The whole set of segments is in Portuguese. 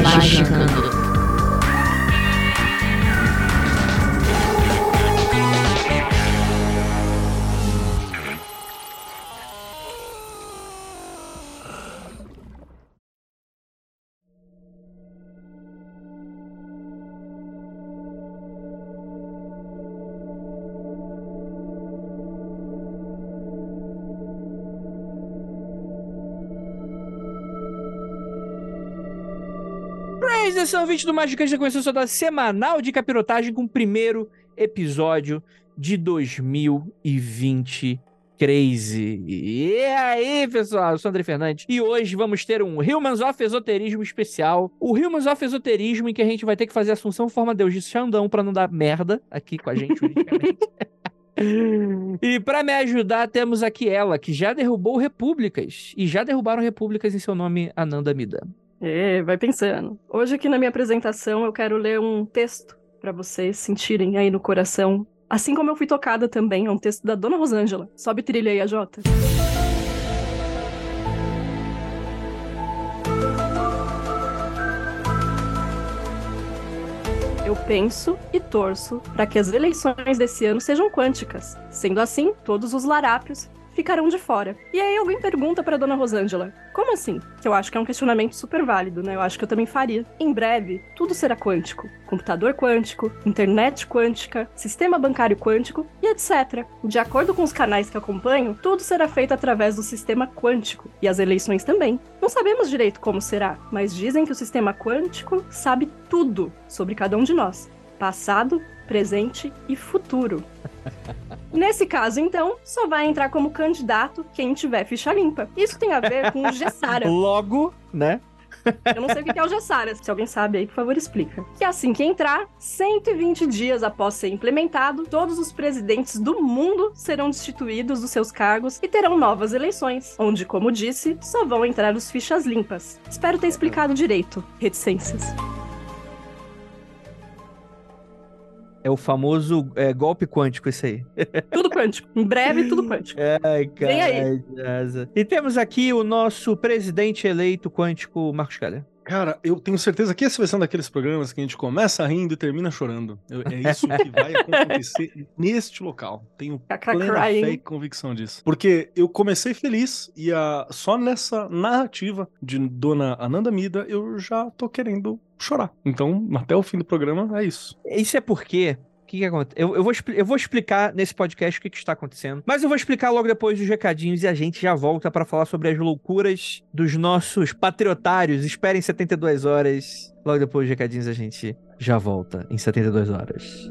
Magicando. Praise, esse é o vídeo do Magicante já começou sua dose semanal de capirotagem com o primeiro episódio de 2020. Crazy. E aí, pessoal, eu sou o André Fernandes e hoje vamos ter um Humans of Esoterismo especial. O Humans of Esoterismo em que a gente vai ter que fazer Assunção Forma Deus de Xandão pra não dar merda aqui com a gente, juridicamente. E pra me ajudar, temos aqui ela, que já derrubou repúblicas. E já derrubaram repúblicas em seu nome, Ananda Mida. É, vai pensando. Hoje aqui na minha apresentação eu quero ler um texto para vocês sentirem aí no coração. Assim como eu fui tocada também, é um texto da Dona Rosângela. Sobe trilha aí, a Jota. Eu penso e torço para que as eleições desse ano sejam quânticas. Sendo assim, todos os larápios ficarão de fora. E aí alguém pergunta para dona Rosângela: "Como assim?" Que eu acho que é um questionamento super válido, né? Eu acho que eu também faria. Em breve, tudo será quântico. Computador quântico, internet quântica, sistema bancário quântico e etc. De acordo com os canais que acompanho, tudo será feito através do sistema quântico e as eleições também. Não sabemos direito como será, mas dizem que o sistema quântico sabe tudo sobre cada um de nós. Passado, presente e futuro. Nesse caso, então, só vai entrar como candidato quem tiver ficha limpa. Isso tem a ver com o Gessara. Logo, né? Eu não sei o que é o Gessara. Se alguém sabe aí, por favor, explica. Que assim que entrar, 120 dias após ser implementado, todos os presidentes do mundo serão destituídos dos seus cargos e terão novas eleições, onde, como disse, só vão entrar os fichas limpas. Espero ter explicado direito. Reticências. É o famoso é, golpe quântico, isso aí. Tudo quântico. Em breve, tudo quântico. Ai, cara. Vem aí. E temos aqui o nosso presidente eleito quântico, Marcos Calha. Cara, eu tenho certeza que esse vai ser um daqueles programas que a gente começa rindo e termina chorando. Eu- é isso que vai acontecer neste local. Tenho plena fé e convicção disso. Porque eu comecei feliz e a, só nessa narrativa de Dona Ananda Mida eu já tô querendo chorar. Então, até o fim do programa, é isso. Isso é porque. Que, que acontece? Eu, eu, vou, eu vou explicar nesse podcast o que, que está acontecendo. Mas eu vou explicar logo depois dos recadinhos e a gente já volta para falar sobre as loucuras dos nossos patriotários. Esperem 72 horas. Logo depois dos recadinhos a gente já volta em 72 horas.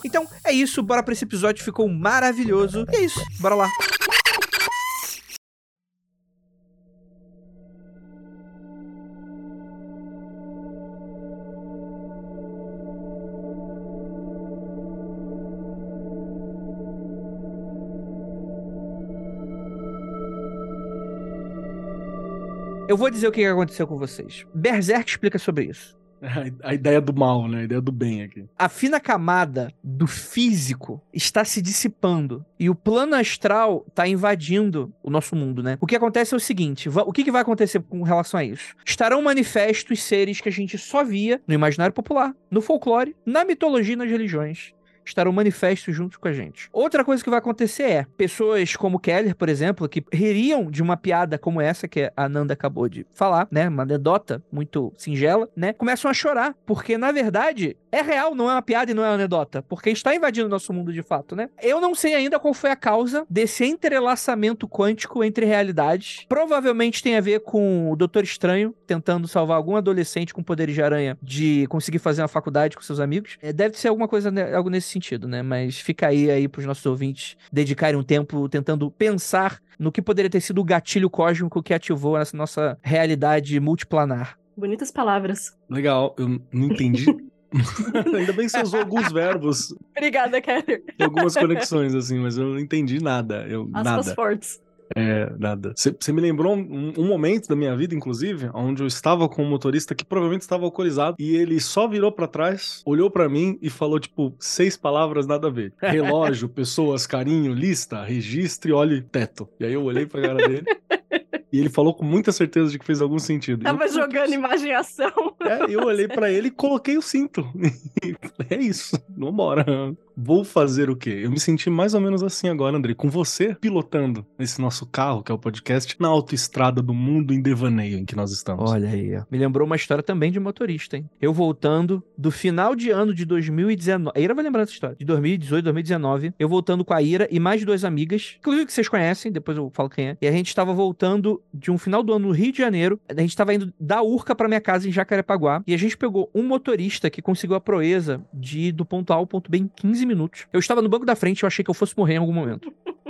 Então é isso, bora pra esse episódio, ficou maravilhoso. E é isso, bora lá. Eu vou dizer o que aconteceu com vocês. Berserk explica sobre isso. A, ideia do mal, né? A ideia do bem aqui. A fina camada do físico está se dissipando e o plano astral está invadindo o nosso mundo, né? O que acontece é o seguinte: o que, que vai acontecer com relação a isso? Estarão manifestos seres que a gente só via no imaginário popular, no folclore, na mitologia e nas religiões estarão manifestos juntos com a gente. Outra coisa que vai acontecer é pessoas como Keller, por exemplo, que ririam de uma piada como essa que a Nanda acabou de falar, né, uma anedota muito singela, né, começam a chorar, porque na verdade é real, não é uma piada e não é uma anedota, porque está invadindo o nosso mundo de fato, né? Eu não sei ainda qual foi a causa desse entrelaçamento quântico entre realidades. Provavelmente tem a ver com o Doutor Estranho tentando salvar algum adolescente com poderes de aranha de conseguir fazer uma faculdade com seus amigos. É, deve ser alguma coisa, algo nesse sentido, né? Mas fica aí aí para os nossos ouvintes dedicarem um tempo tentando pensar no que poderia ter sido o gatilho cósmico que ativou essa nossa realidade multiplanar. Bonitas palavras. Legal, eu não entendi. Ainda bem que você usou alguns verbos. Obrigada, Keller. Algumas conexões, assim, mas eu não entendi nada. Eu, Aspas nada. fortes. É, nada. Você me lembrou um, um, momento da minha vida, inclusive, onde eu estava com um motorista que provavelmente estava alcoolizado e ele só virou para trás, olhou para mim e falou, tipo, seis palavras nada a ver. Relógio, pessoas, carinho, lista, registre, olhe, teto. E aí eu olhei pra cara dele. E ele falou com muita certeza de que fez algum sentido. Tava eu, jogando imagem ação. É, eu olhei para ele e coloquei o cinto. é isso, vambora. Vou fazer o quê? Eu me senti mais ou menos assim agora, André, com você pilotando esse nosso carro, que é o podcast, na autoestrada do mundo em devaneio em que nós estamos. Olha aí, ó. me lembrou uma história também de motorista, hein? Eu voltando do final de ano de 2019. A Ira vai lembrar dessa história. De 2018, 2019. Eu voltando com a Ira e mais duas amigas, inclusive que vocês conhecem, depois eu falo quem é. E a gente estava voltando de um final do ano no Rio de Janeiro. A gente estava indo da Urca para minha casa em Jacarepaguá. E a gente pegou um motorista que conseguiu a proeza de ir do ponto A ao ponto B em 15 minutos. Eu estava no banco da frente, eu achei que eu fosse morrer em algum momento.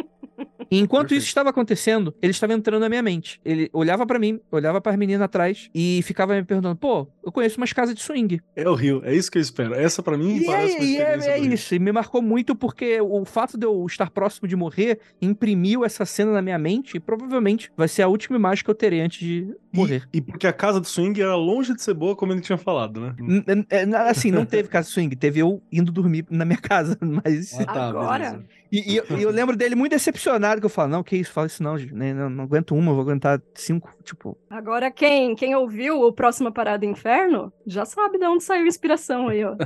E enquanto Perfeito. isso estava acontecendo, ele estava entrando na minha mente. Ele olhava para mim, olhava para as meninas atrás e ficava me perguntando: pô, eu conheço umas casas de swing. É o Rio, é isso que eu espero. Essa para mim e parece é, uma experiência. E é, é isso, e me marcou muito porque o fato de eu estar próximo de morrer imprimiu essa cena na minha mente e provavelmente vai ser a última imagem que eu terei antes de morrer. E, e porque a casa de swing era longe de ser boa, como ele tinha falado, né? N assim, não teve casa de swing, teve eu indo dormir na minha casa, mas. Ah, tá, Agora? E, e, eu, e, eu, lembro dele muito decepcionado, que eu falo, não, que isso, fala isso não, né, não, não, aguento uma, vou aguentar cinco, tipo... Agora, quem, quem ouviu o Próxima Parada Inferno, já sabe de onde saiu a inspiração aí, ó. uh,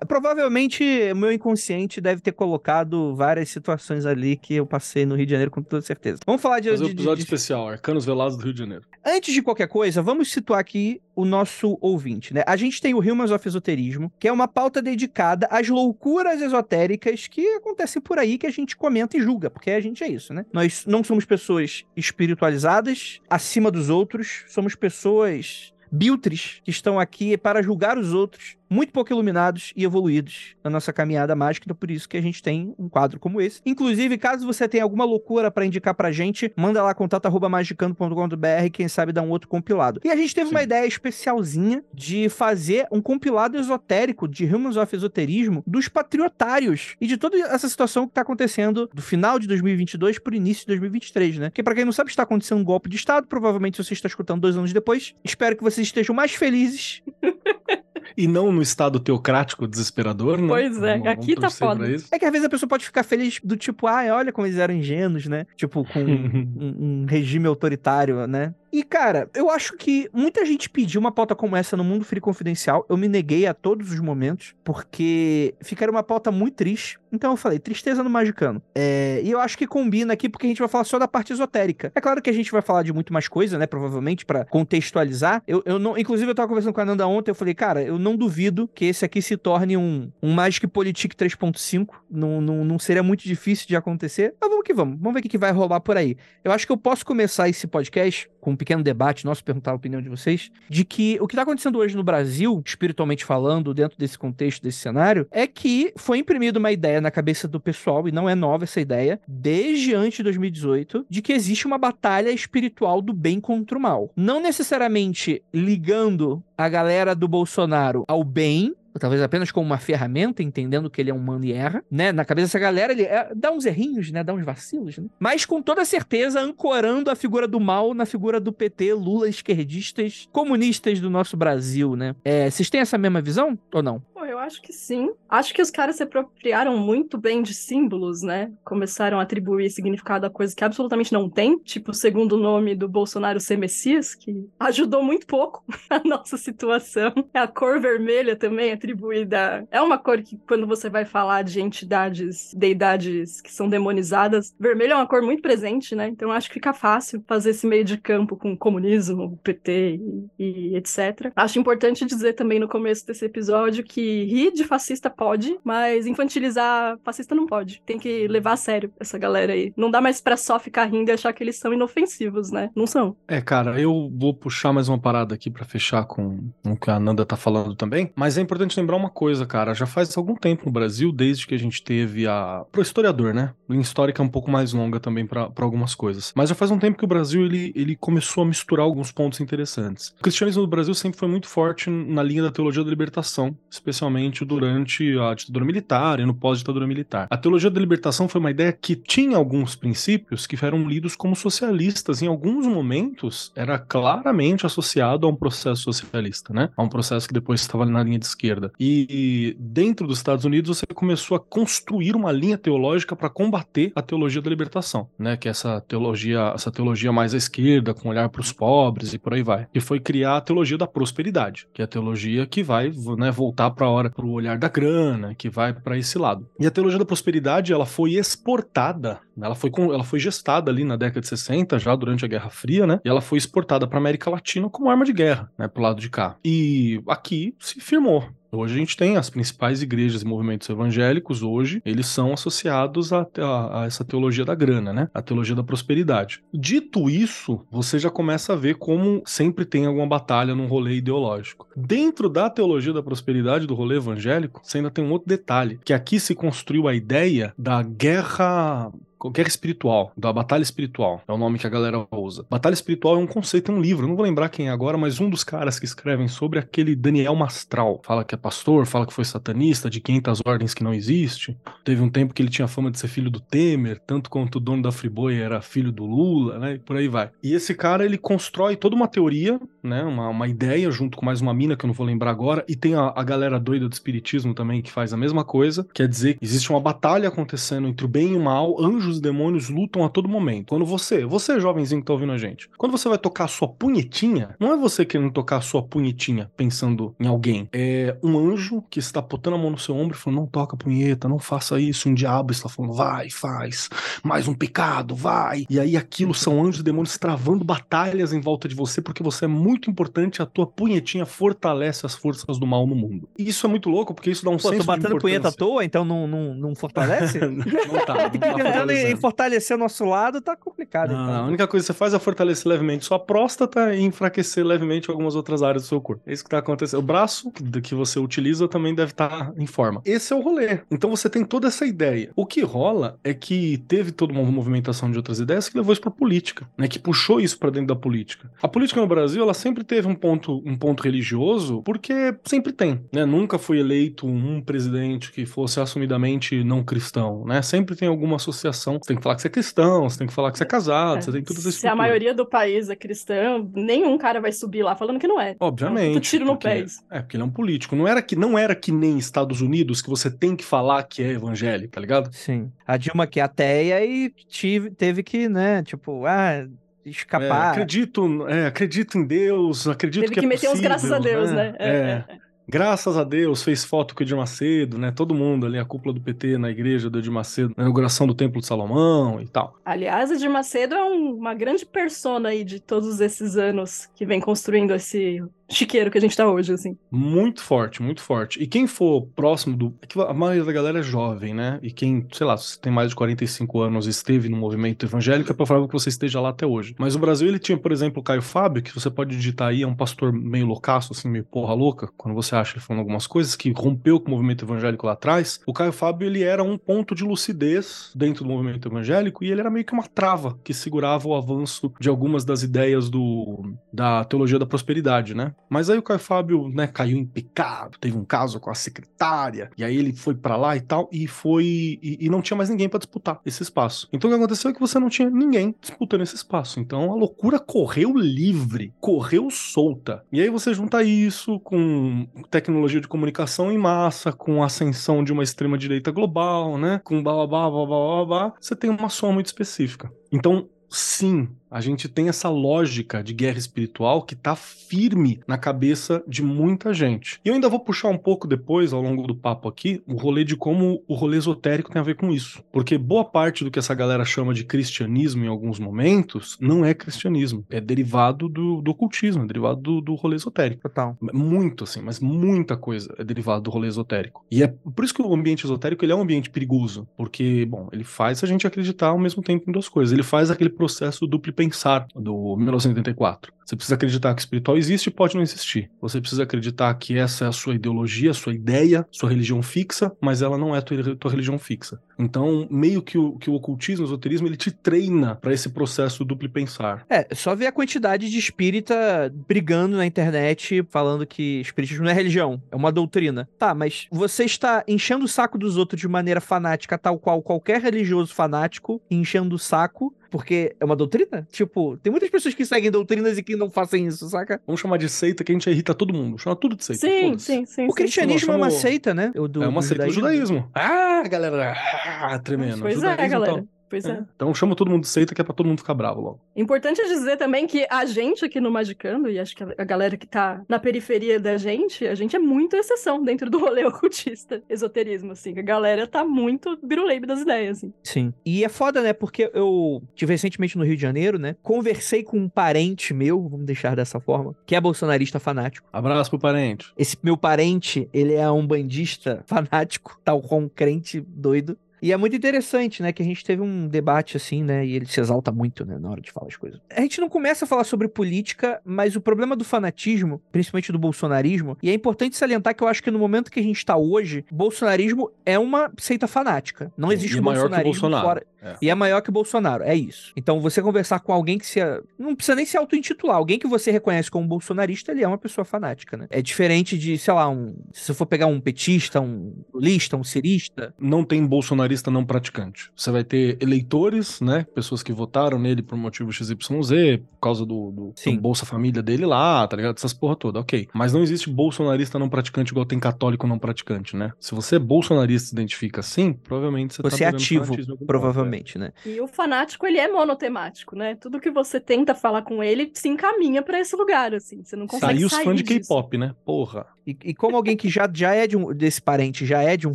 provavelmente, o meu inconsciente deve ter colocado várias situações ali que eu passei no Rio de Janeiro, com toda certeza. Vamos falar de... Fazer um episódio de, especial, Arcanos Velados do Rio de Janeiro. Antes de qualquer coisa, vamos situar aqui o nosso ouvinte, né? A gente tem o Humans of Esoterismo, que é uma pauta dedicada às loucuras esotéricas que acontecem por aí, que a gente comenta e julga, porque a gente é isso, né? Nós não somos pessoas espiritualizadas, acima dos outros, somos pessoas biltres que estão aqui para julgar os outros muito pouco iluminados e evoluídos na nossa caminhada mágica, então por isso que a gente tem um quadro como esse. Inclusive, caso você tenha alguma loucura para indicar pra gente, manda lá contato@magicando.com.br, quem sabe dá um outro compilado. E a gente teve Sim. uma ideia especialzinha de fazer um compilado esotérico de Humans of Esoterismo dos patriotários e de toda essa situação que tá acontecendo do final de 2022 pro início de 2023, né? Porque para quem não sabe, está acontecendo um golpe de estado, provavelmente você está escutando dois anos depois. Espero que vocês estejam mais felizes e não no estado teocrático desesperador, né? Pois é, vamos, aqui vamos tá foda. É que às vezes a pessoa pode ficar feliz do tipo, ah, olha como eles eram ingênuos, né? Tipo, com um, um regime autoritário, né? E, cara, eu acho que muita gente pediu uma pauta como essa no Mundo Free Confidencial. Eu me neguei a todos os momentos, porque ficaria uma pauta muito triste. Então eu falei, tristeza no Magicano. É, e eu acho que combina aqui porque a gente vai falar só da parte esotérica. É claro que a gente vai falar de muito mais coisa, né? Provavelmente, para contextualizar. Eu, eu não. Inclusive, eu tava conversando com a Nanda ontem, eu falei, cara, eu não duvido que esse aqui se torne um, um Magic Politic 3.5. Não, não, não seria muito difícil de acontecer. Mas vamos que vamos. Vamos ver o que, que vai rolar por aí. Eu acho que eu posso começar esse podcast com um pequeno debate nosso, perguntar a opinião de vocês, de que o que está acontecendo hoje no Brasil, espiritualmente falando, dentro desse contexto, desse cenário, é que foi imprimida uma ideia na cabeça do pessoal, e não é nova essa ideia, desde antes de 2018, de que existe uma batalha espiritual do bem contra o mal. Não necessariamente ligando a galera do Bolsonaro ao bem, talvez apenas como uma ferramenta, entendendo que ele é humano e erra, né? Na cabeça dessa galera, ele é, dá uns errinhos, né? Dá uns vacilos, né? Mas com toda certeza ancorando a figura do mal na figura do PT, Lula, esquerdistas, comunistas do nosso Brasil, né? É, vocês têm essa mesma visão ou não? Eu acho que sim. Acho que os caras se apropriaram muito bem de símbolos, né? Começaram a atribuir significado a coisas que absolutamente não tem, tipo o segundo nome do Bolsonaro ser Messias, que ajudou muito pouco a nossa situação. A cor vermelha também atribuída. É uma cor que, quando você vai falar de entidades, deidades que são demonizadas, vermelho é uma cor muito presente, né? Então acho que fica fácil fazer esse meio de campo com comunismo, PT e, e etc. Acho importante dizer também no começo desse episódio que rir de fascista pode, mas infantilizar fascista não pode. Tem que levar a sério essa galera aí. Não dá mais pra só ficar rindo e achar que eles são inofensivos, né? Não são. É, cara, eu vou puxar mais uma parada aqui para fechar com, o que a Nanda tá falando também, mas é importante lembrar uma coisa, cara, já faz algum tempo no Brasil, desde que a gente teve a... Pro historiador, né? Em histórica é um pouco mais longa também para algumas coisas. Mas já faz um tempo que o Brasil, ele, ele começou a misturar alguns pontos interessantes. O cristianismo do Brasil sempre foi muito forte na linha da teologia da libertação, especialmente durante a ditadura militar e no pós-ditadura militar. A teologia da libertação foi uma ideia que tinha alguns princípios que eram lidos como socialistas. Em alguns momentos, era claramente associado a um processo socialista, né? A um processo que depois estava na linha de esquerda. E dentro dos Estados Unidos, você começou a construir uma linha teológica para combater a teologia da libertação, né? Que é essa teologia, essa teologia mais à esquerda, com olhar para os pobres e por aí vai. E foi criar a teologia da prosperidade, que é a teologia que vai né, voltar para hora para o olhar da grana, que vai para esse lado. E a teologia da prosperidade, ela foi exportada, ela foi, ela foi gestada ali na década de 60, já durante a Guerra Fria, né? E ela foi exportada para América Latina como arma de guerra, né, pro lado de cá. E aqui se firmou. Hoje a gente tem as principais igrejas e movimentos evangélicos, hoje, eles são associados a, a, a, essa teologia da grana, né? A teologia da prosperidade. Dito isso, você já começa a ver como sempre tem alguma batalha num rolê ideológico. Dentro da teologia da prosperidade do rolê evangélico, você ainda tem um outro detalhe, que aqui se construiu a ideia da guerra guerra espiritual, da batalha espiritual, é o nome que a galera usa. Batalha espiritual é um conceito, é um livro, não vou lembrar quem é agora, mas um dos caras que escrevem sobre aquele Daniel Mastral. Fala que é pastor, fala que foi satanista, de 500 ordens que não existe. Teve um tempo que ele tinha fama de ser filho do Temer, tanto quanto o dono da Friboi era filho do Lula, né, e por aí vai. E esse cara, ele constrói toda uma teoria, né, uma, uma ideia, junto com mais uma mina que eu não vou lembrar agora, e tem a, a galera doida do espiritismo também que faz a mesma coisa, quer dizer, existe uma batalha acontecendo entre o bem e o mal, anjos os demônios lutam a todo momento. Quando você, você jovenzinho que tá ouvindo a gente, quando você vai tocar a sua punhetinha, não é você querendo tocar a sua punhetinha pensando em alguém. É um anjo que está botando a mão no seu ombro e falando: não toca a punheta, não faça isso. Um diabo está falando: vai, faz. Mais um pecado, vai. E aí aquilo são anjos e demônios travando batalhas em volta de você porque você é muito importante. A tua punhetinha fortalece as forças do mal no mundo. E isso é muito louco porque isso dá um Pô, senso tô batendo punheta à toa, então não, não, não fortalece? não tá. Não tá fortalecendo. fortalecer o nosso lado, tá complicado. Não, então. a única coisa que você faz é fortalecer levemente sua próstata e enfraquecer levemente algumas outras áreas do seu corpo. É isso que tá acontecendo. O braço que- você utiliza também deve estar em forma. Esse é o rolê. Então você tem toda essa ideia. O que rola é que teve toda uma movimentação de outras ideias que levou isso pra política, né? Que puxou isso pra dentro da política. A política no Brasil, ela sempre teve um ponto, um ponto religioso, porque sempre tem, né? Nunca foi eleito um presidente que fosse assumidamente não cristão, né? Sempre tem alguma associação. Você tem que falar que você é cristão, você tem que falar que você é casado, você tem toda essa Se a maioria do país é cristã, nenhum cara vai subir lá falando que não é. Obviamente. Puta tiro no pé isso. É, porque ele é um político. Não era, que, não era que nem Estados Unidos que você tem que falar que é evangélico, tá ligado? Sim. A Dilma que é ateia e tive, teve que, né, tipo, ah, É, escapar. acredito, é, acredito em Deus, acredito Teve que, que é meter uns graças a Deus, né? É, É, é, Graças a Deus, fez foto com o Edir Macedo, né? Todo mundo ali, a cúpula do PT na igreja do Edir Macedo, na inauguração do Templo de Salomão e tal. Aliás, Edir Macedo é um- uma grande persona aí de todos esses anos que vem construindo esse chiqueiro que a gente tá hoje, assim. Muito forte, muito forte. E quem for próximo do. é a maioria da galera é jovem, né? E quem, sei lá, se tem mais de 45 anos esteve no movimento evangélico, é provável que você esteja lá até hoje. Mas o Brasil, ele tinha, por exemplo, o Caio Fábio, que você pode digitar aí, é um pastor meio loucaço, assim, meio porra louca, quando você acha ele falando algumas coisas, que rompeu com o movimento evangélico lá atrás. O Caio Fábio, ele era um ponto de lucidez dentro do movimento evangélico e ele era meio que uma trava que segurava o avanço de algumas das ideias do, da teologia da prosperidade, né? Mas aí o Caio Fábio, né, caiu em pecado, teve um caso com a secretária, e aí ele foi pra lá e tal, e foi. E, e não tinha mais ninguém pra disputar esse espaço. Então o que aconteceu é que você não tinha ninguém disputando esse espaço. Então a loucura correu livre, correu solta. E aí você junta isso com tecnologia de comunicação em massa, com ascensão de uma extrema-direita global, né? Com blá blá blá blá blá, blá, você tem uma soma muito específica. Então, sim, a gente tem essa lógica de guerra espiritual que tá firme na cabeça de muita gente. E eu ainda vou puxar um pouco depois, ao longo do papo aqui, o rolê de como o rolê esotérico tem a ver com isso. Porque boa parte do que essa galera chama de cristianismo em alguns momentos não é cristianismo. É derivado do, do ocultismo, é derivado do, do rolê esotérico. Total. Muito, assim, mas muita coisa é derivada do rolê esotérico. E é por isso que o ambiente esotérico ele é um ambiente perigoso. Porque, bom, ele faz a gente acreditar ao mesmo tempo em duas coisas. Ele faz aquele processo duplo pensar do 1984. Você precisa acreditar que espiritual existe e pode não existir. Você precisa acreditar que essa é a sua ideologia, sua ideia, sua religião fixa, mas ela não é a tua, tua religião fixa. Então, meio que o, que o ocultismo, o esoterismo, ele te treina para esse processo duplo pensar. É, só ver a quantidade de espírita brigando na internet falando que espiritismo não é religião, é uma doutrina. Tá, mas você está enchendo o saco dos outros de maneira fanática, tal qual qualquer religioso fanático enchendo o saco, porque é uma doutrina? Tipo, tem muitas pessoas que seguem doutrinas e que não fazem isso, saca? Vamos chamar de seita que a gente irrita todo mundo. Chama tudo de seita. Sim, sim, sim. O sim. cristianismo é uma seita, né? O do, é uma do seita do judaísmo. Ah, galera, ah, tremendo. Pois é, galera. então. Pois é. É. Então chama todo mundo de seita que é pra todo mundo ficar bravo logo. Importante dizer também que a gente aqui no Magicando, e acho que a galera que tá na periferia da gente, a gente é muito exceção dentro do rolê ocultista, esoterismo, assim. A galera tá muito biruleibe das ideias, assim. Sim. E é foda, né? Porque eu tive recentemente no Rio de Janeiro, né? Conversei com um parente meu, vamos deixar dessa forma, que é bolsonarista fanático. Abraço pro parente. Esse meu parente, ele é um bandista fanático, tal qual um crente doido. E é muito interessante, né, que a gente teve um debate assim, né, e ele se exalta muito, né, na hora de falar as coisas. A gente não começa a falar sobre política, mas o problema do fanatismo, principalmente do bolsonarismo, e é importante salientar que eu acho que no momento que a gente tá hoje, bolsonarismo é uma seita fanática. Não existe e maior que o bolsonarismo Bolsonaro. fora. É. E é maior que o Bolsonaro, é isso. Então, você conversar com alguém que se. Não precisa nem se auto-intitular. Alguém que você reconhece como bolsonarista, ele é uma pessoa fanática, né? É diferente de, sei lá, um. Se você for pegar um petista, um lulista, um cirista. Não tem bolsonarista não praticante. Você vai ter eleitores, né? Pessoas que votaram nele por motivo XYZ, por causa do, do, do Bolsa Família dele lá, tá ligado? Essas porra toda, ok. Mas não existe bolsonarista não praticante igual tem católico não praticante, né? Se você é bolsonarista e se identifica assim, provavelmente você, Você tá é ativo, provavelmente, né? E o fanático, ele é monotemático, né? Tudo que você tenta falar com ele se encaminha pra esse lugar, assim. Você não é. consegue os sair fãs de. K-pop, né? Porra. E, e como alguém que já, já é de um, desse parente, já é de um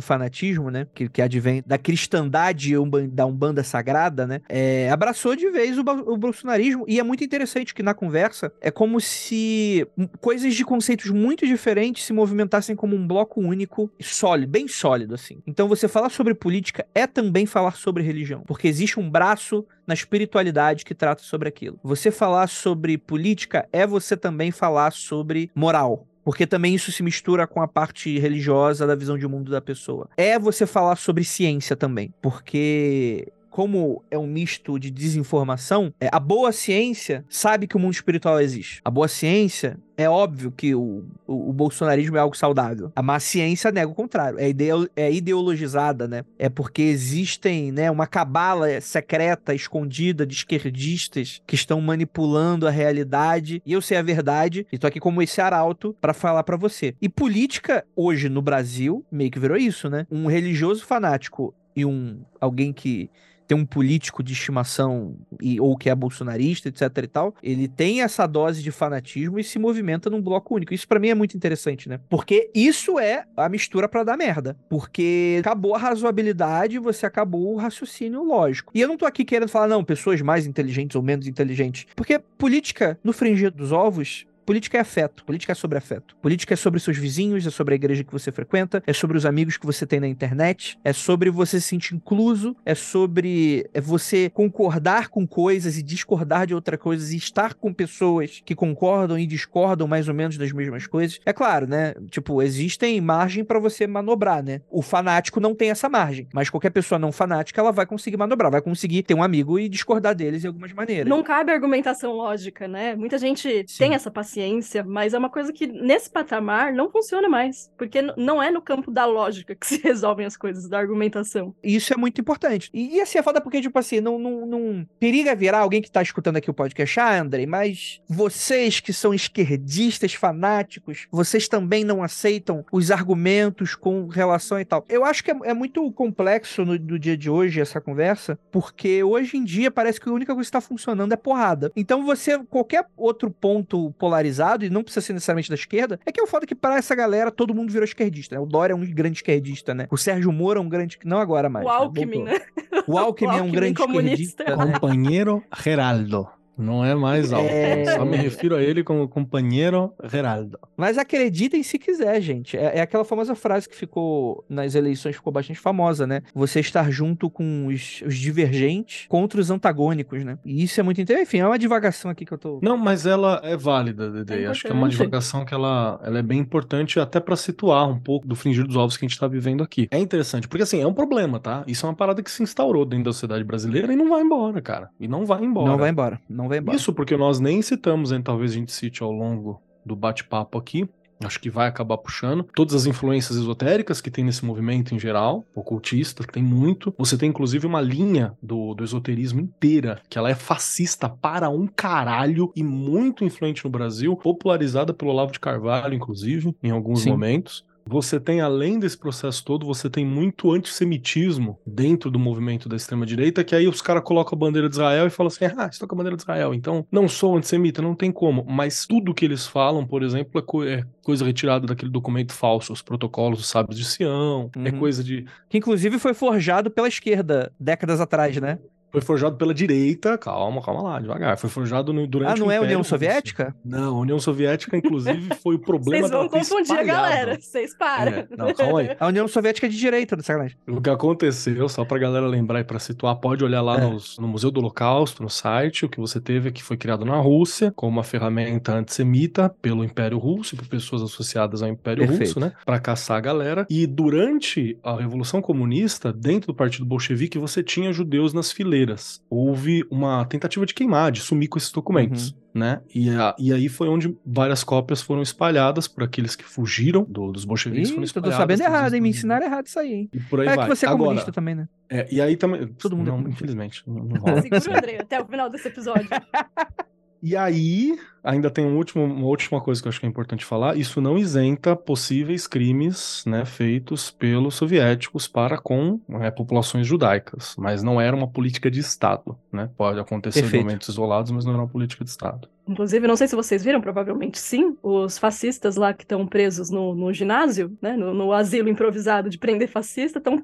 fanatismo, né? Que, que advém da cristandade da Umbanda Sagrada, né? é, abraçou de vez o, o bolsonarismo. E é muito interessante que na conversa é como se coisas de conceitos muito diferentes se movimentassem como um bloco único, sólido, bem sólido, assim. Então você falar sobre política é também falar sobre religião. Porque existe um braço na espiritualidade que trata sobre aquilo. Você falar sobre política é você também falar sobre moral. Porque também isso se mistura com a parte religiosa da visão de mundo da pessoa. É você falar sobre ciência também. Porque como é um misto de desinformação, é, a boa ciência sabe que o mundo espiritual existe. A boa ciência é óbvio que o, o, o bolsonarismo é algo saudável. A má ciência nega o contrário. É, ideo- é ideologizada, né? É porque existem, né, uma cabala secreta, escondida de esquerdistas que estão manipulando a realidade. E eu sei a verdade e tô aqui como esse arauto pra falar pra você. E política hoje no Brasil meio que virou isso, né? Um religioso fanático e um alguém que tem um político de estimação e, ou que é bolsonarista, etc e tal, ele tem essa dose de fanatismo e se movimenta num bloco único. Isso para mim é muito interessante, né? Porque isso é a mistura para dar merda. Porque acabou a razoabilidade, você acabou o raciocínio lógico. E eu não tô aqui querendo falar, não, pessoas mais inteligentes ou menos inteligentes. Porque política, no fringir dos ovos, Política é afeto, política é sobre afeto. Política é sobre seus vizinhos, é sobre a igreja que você frequenta, é sobre os amigos que você tem na internet, é sobre você se sentir incluso, é sobre é você concordar com coisas e discordar de outras coisas e estar com pessoas que concordam e discordam mais ou menos das mesmas coisas. É claro, né? Tipo, existem margem para você manobrar, né? O fanático não tem essa margem, mas qualquer pessoa não fanática, ela vai conseguir manobrar, vai conseguir ter um amigo e discordar deles de algumas maneiras. Não cabe argumentação lógica, né? Muita gente Sim. tem essa paciência ciência, mas é uma coisa que nesse patamar não funciona mais, porque não é no campo da lógica que se resolvem as coisas, da argumentação. Isso é muito importante. E, e assim, é foda porque, tipo assim, não, não, não periga virar alguém que tá escutando aqui o podcast, ah, André, mas vocês que são esquerdistas fanáticos, vocês também não aceitam os argumentos com relação e tal. Eu acho que é, é muito complexo no, no dia de hoje essa conversa, porque hoje em dia parece que a única coisa que está funcionando é porrada. Então você, qualquer outro ponto polarizado polarizado, e não precisa ser necessariamente da esquerda, é que é o foda que para essa galera todo mundo virou esquerdista, né? O Dória é um grande esquerdista, né? O Sérgio Moro é um grande. Não agora mais. O né? Alckmin, né? O Alckmin, é um grande comunista. esquerdista. Né? Companheiro Geraldo. Não é mais alto. É... Só me refiro a ele como companheiro Geraldo. Mas acreditem se quiser, gente. É, é, aquela famosa frase que ficou nas eleições, ficou bastante famosa, né? Você estar junto com os, os divergentes contra os antagônicos, né? E isso é muito interessante. Enfim, é uma divagação aqui que eu tô. Não, mas ela é válida, Dede. É Acho que é uma divagação que ela, ela é bem importante até para situar um pouco do fringir dos ovos que a gente tá vivendo aqui. É interessante, porque assim, é um problema, tá? Isso é uma parada que se instaurou dentro da sociedade brasileira e não vai embora, cara. E não vai embora. Não vai embora. Não não vai embora. Isso porque nós nem citamos, talvez a gente cite ao longo do bate-papo aqui, acho que vai acabar puxando. Todas as influências esotéricas que tem nesse movimento em geral, ocultista, tem muito. Você tem inclusive uma linha do, do esoterismo inteira, que ela é fascista para um caralho e muito influente no Brasil, popularizada pelo Olavo de Carvalho, inclusive, em alguns Sim. momentos. Você tem, além desse processo todo, você tem muito antissemitismo dentro do movimento da extrema-direita, que aí os caras colocam a bandeira de Israel e falam assim: ah, estou com a bandeira de Israel, então não sou antissemita, não tem como. Mas tudo que eles falam, por exemplo, é, co é coisa retirada daquele documento falso, os protocolos dos sábios de Sião, é uhum. é coisa de. Que inclusive foi forjado pela esquerda décadas atrás, né? Foi forjado pela direita, calma, calma lá, devagar. Foi forjado no, durante Ah, não é a União Soviética? Não, a União Soviética, inclusive, foi o problema Vocês vão confundir a galera, vocês param. É, não, calma aí. A União Soviética é de direita, do sacanagem. O que aconteceu, só pra galera lembrar e pra situar, pode olhar lá é. nos, no Museu do Holocausto, no site, o que você teve é que foi criado na Rússia como uma ferramenta antissemita pelo Império Russo, por pessoas associadas ao Império Perfeito. Russo, né? Pra caçar a galera. E durante a Revolução Comunista, dentro do Partido Bolchevique, você tinha judeus nas fileiras houve uma tentativa de queimar, de sumir com esses documentos. Uhum. Né? E, a, e aí foi onde várias cópias foram espalhadas por aqueles que fugiram do, dos bolcheviques. Ih, foram eu tô sabendo errado, hein? Me ensinaram errado isso aí, hein? E por aí é vai. que você é Agora, comunista também, né? É, e aí também. Todo mundo é não, é infelizmente. Não, não rola. Segura o André até o final desse episódio. E aí, ainda tem um último, uma última coisa que eu acho que é importante falar: isso não isenta possíveis crimes né, feitos pelos soviéticos para com né, populações judaicas, mas não era uma política de Estado. Né? Pode acontecer Perfeito. em momentos isolados, mas não era uma política de Estado. Inclusive, não sei se vocês viram, provavelmente sim, os fascistas lá que estão presos no, no ginásio, né, no, no, asilo improvisado de prender fascista, estão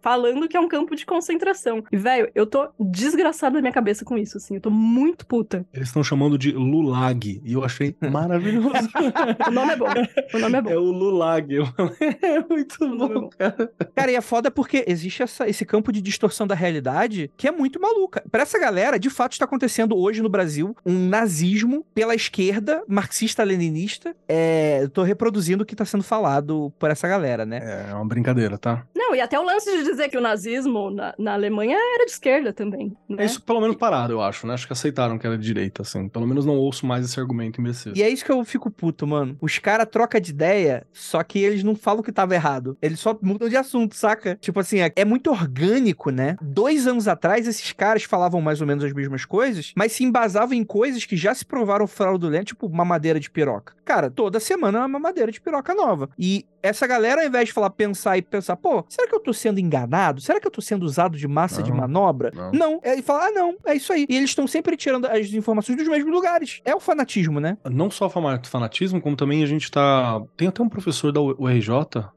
falando que é um campo de concentração. E, velho, eu tô desgraçado da minha cabeça com isso, assim, eu tô muito puta. Eles estão chamando de Lulag, e eu achei maravilhoso. o nome é bom, o nome é bom. É o Lulag, é muito é bom, cara. Cara, e é foda porque existe essa, esse campo de distorção da realidade que é muito maluca. Pra essa galera, de fato, está acontecendo hoje no Brasil um nazismo pela esquerda, marxista-leninista. É, tô reproduzindo o que tá sendo falado por essa galera, né? É, é uma brincadeira, tá? Não, e até o lance de dizer que o nazismo na, na Alemanha era de esquerda também. Né? É isso pelo menos parado, eu acho, né? Acho que aceitaram que era de direita, assim. Pelo menos não ouço mais esse argumento imbecil. E é isso que eu fico puto, mano. Os caras trocam de ideia, só que eles não falam que tava errado. Eles só mudam de assunto, saca? Tipo assim, é, é muito orgânico, né? Dois anos atrás, esses caras falavam mais ou menos as mesmas coisas, mas se embasavam em coisas que já se provaram fraudulentas, tipo mamadeira de piroca. Cara, toda semana é uma mamadeira de piroca nova. E essa galera, ao invés de falar, pensar e pensar, pô, será que eu tô sendo enganado? Será que eu tô sendo usado de massa de Não, manobra? não. Não. É, E fala, ah, não, é isso aí. E eles estão sempre tirando as informações dos mesmos lugares. É o fanatismo, né? Não só fama- fanatismo, como também a gente tá. Tem até um professor da URJ,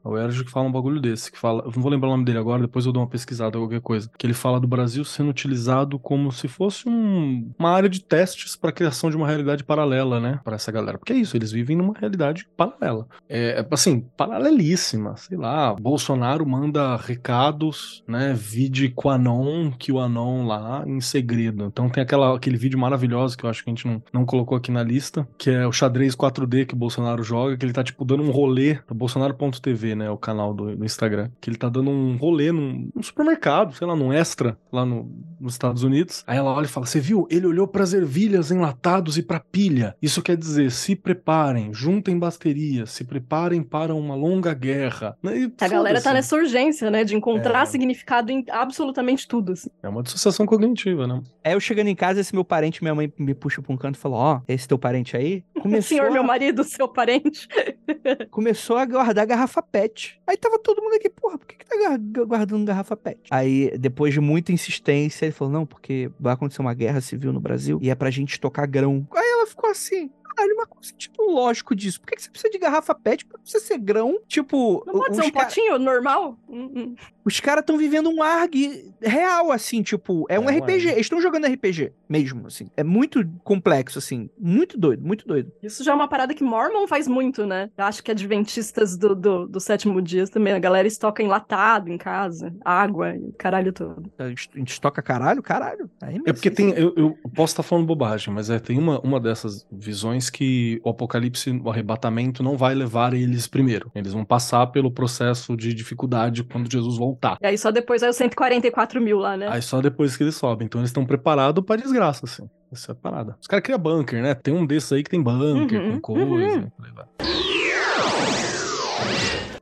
a UERJ, que fala um bagulho desse, que fala. Eu não vou lembrar o nome dele agora, depois eu dou uma pesquisada, qualquer coisa. Que ele fala do Brasil sendo utilizado como se fosse um- uma área de testes para criação de uma realidade paralela, né? Pra essa galera. Porque é isso, eles vivem numa realidade paralela. É, assim, paralelíssima. Sei lá, Bolsonaro manda recados, né? Vide com Anon, que o Anon lá em segredo. Então tem aquela, aquele vídeo maravilhoso que eu acho que a gente não, não colocou aqui na lista, que é o xadrez 4D que o Bolsonaro joga, que ele tá, tipo, dando um rolê, Bolsonaro.tv, né? O canal do, do Instagram. Que ele tá dando um rolê num, num supermercado, sei lá, num extra, lá no, nos Estados Unidos. Aí ela olha e fala: Você viu? Ele olhou pras ervilhas enlatados e pra pilha. Isso quer dizer, se preparem, juntem basterias, se preparem para uma longa guerra. E, A galera tá nessa urgência, né? De encontrar É. significado em absolutamente tudo. assim. É uma dissociação cognitiva, né? Aí eu chegando em casa, esse meu parente, minha mãe me puxa pra um canto e fala: Ó, esse teu parente aí começou, Senhor, meu a, marido, seu parente. começou a guardar garrafa pet. Aí tava todo mundo aqui, porra, por que, que tá guardando garrafa pet? Aí, depois de muita insistência, ele falou: Não, porque vai acontecer uma guerra civil no Brasil e é pra gente estocar grão. Aí ela ficou assim. Caralho, mas qual o sentido lógico disso? Por que, que você precisa de garrafa pet? Pra você ser grão? Tipo, Não pode ser um ca- potinho normal? Hum, hum. os caras estão vivendo um ARG real, assim, tipo, é um É um RPG. Eles estão jogando RPG mesmo, assim. É muito complexo, assim. Muito doido, muito doido. Isso já é uma parada que Mormon faz muito, né? Eu acho que adventistas do, do, do sétimo dia também. A galera estoca enlatado em casa, água e caralho todo. A gente estoca caralho, caralho. Aí É porque assim, tem. Eu, eu posso estar falando bobagem, mas é, tem uma, uma dessas visões que o apocalipse, o arrebatamento, não vai levar eles primeiro. Eles vão passar pelo processo de dificuldade quando Jesus voltar. E aí só depois vai os 144 mil lá, né? Aí só depois que eles sobem. Então eles estão preparados pra desgraça, assim. Essa é a parada. Os caras criam bunker, né? Tem um desses aí que tem bunker, Uhum, com coisa. uhum. aí vai.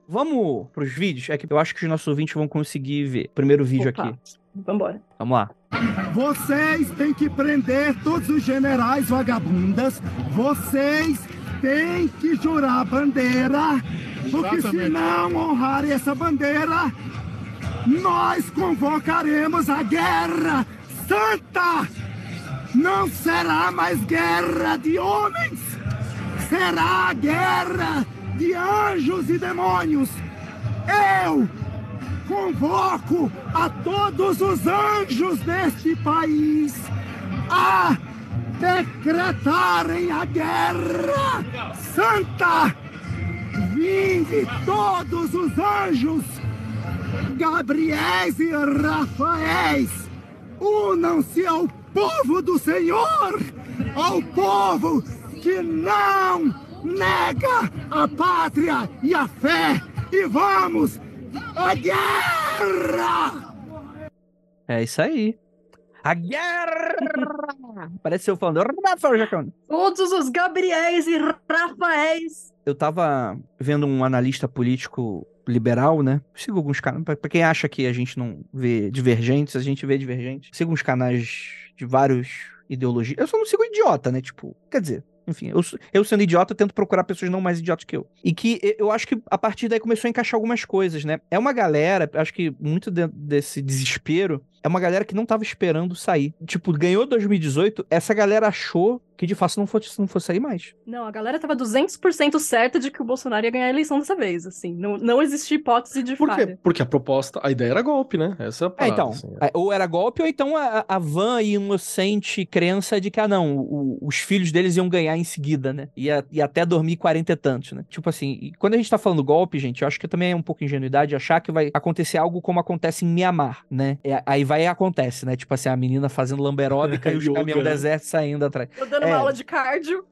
Vamos pros vídeos? É que eu acho que os nossos ouvintes vão conseguir ver. Primeiro vídeo Opa. aqui. Vambora. Vamos lá. Vocês têm que prender todos os generais vagabundas. Vocês têm que jurar a bandeira. Porque se não honrarem essa bandeira, nós convocaremos a guerra santa. Não será mais guerra de homens, será guerra de anjos e demônios. Eu convoco a todos os anjos deste país a decretarem a guerra santa. Vinde todos os anjos, Gabriéis e Rafaéis, unam-se ao povo do Senhor, ao povo que não nega a pátria e a fé, e vamos à guerra! É isso aí. A guerra! Parece eu falando. Todos os Gabriéis e Rafaéis. Eu tava vendo um analista político liberal, né? Sigo alguns canais. Pra pra quem acha que a gente não vê divergentes, a gente vê divergentes. Sigo uns canais de vários ideologias. Eu só não sigo idiota, né? Tipo, quer dizer. Enfim, eu, eu sendo idiota, tento procurar pessoas não mais idiotas que eu. E que eu acho que a partir daí começou a encaixar algumas coisas, né? É uma galera, acho que muito desse desespero, é uma galera que não tava esperando sair. Tipo, ganhou 2018, essa galera achou que de fato não fosse, não fosse sair mais. Não, a galera tava 200% certa de que o Bolsonaro ia ganhar a eleição dessa vez, assim. Não, não existia hipótese de Por quê? falha. Porque a proposta, a ideia era golpe, né? Essa é a É, parada. então, assim. é, ou era golpe, ou então a, a vã e inocente crença de que, ah, não, o- os filhos deles iam ganhar em seguida, né? Ia, ia até dormir 40 e tantos, né? Tipo assim, e quando a gente tá falando golpe, gente, eu acho que também é um pouco ingenuidade achar que vai acontecer algo como acontece em Mianmar, né? É, aí vai aí acontece, né? Tipo assim, a menina fazendo lamberóbica e os caminhão né? deserto saindo atrás. Eu dando É. uma aula de cardio.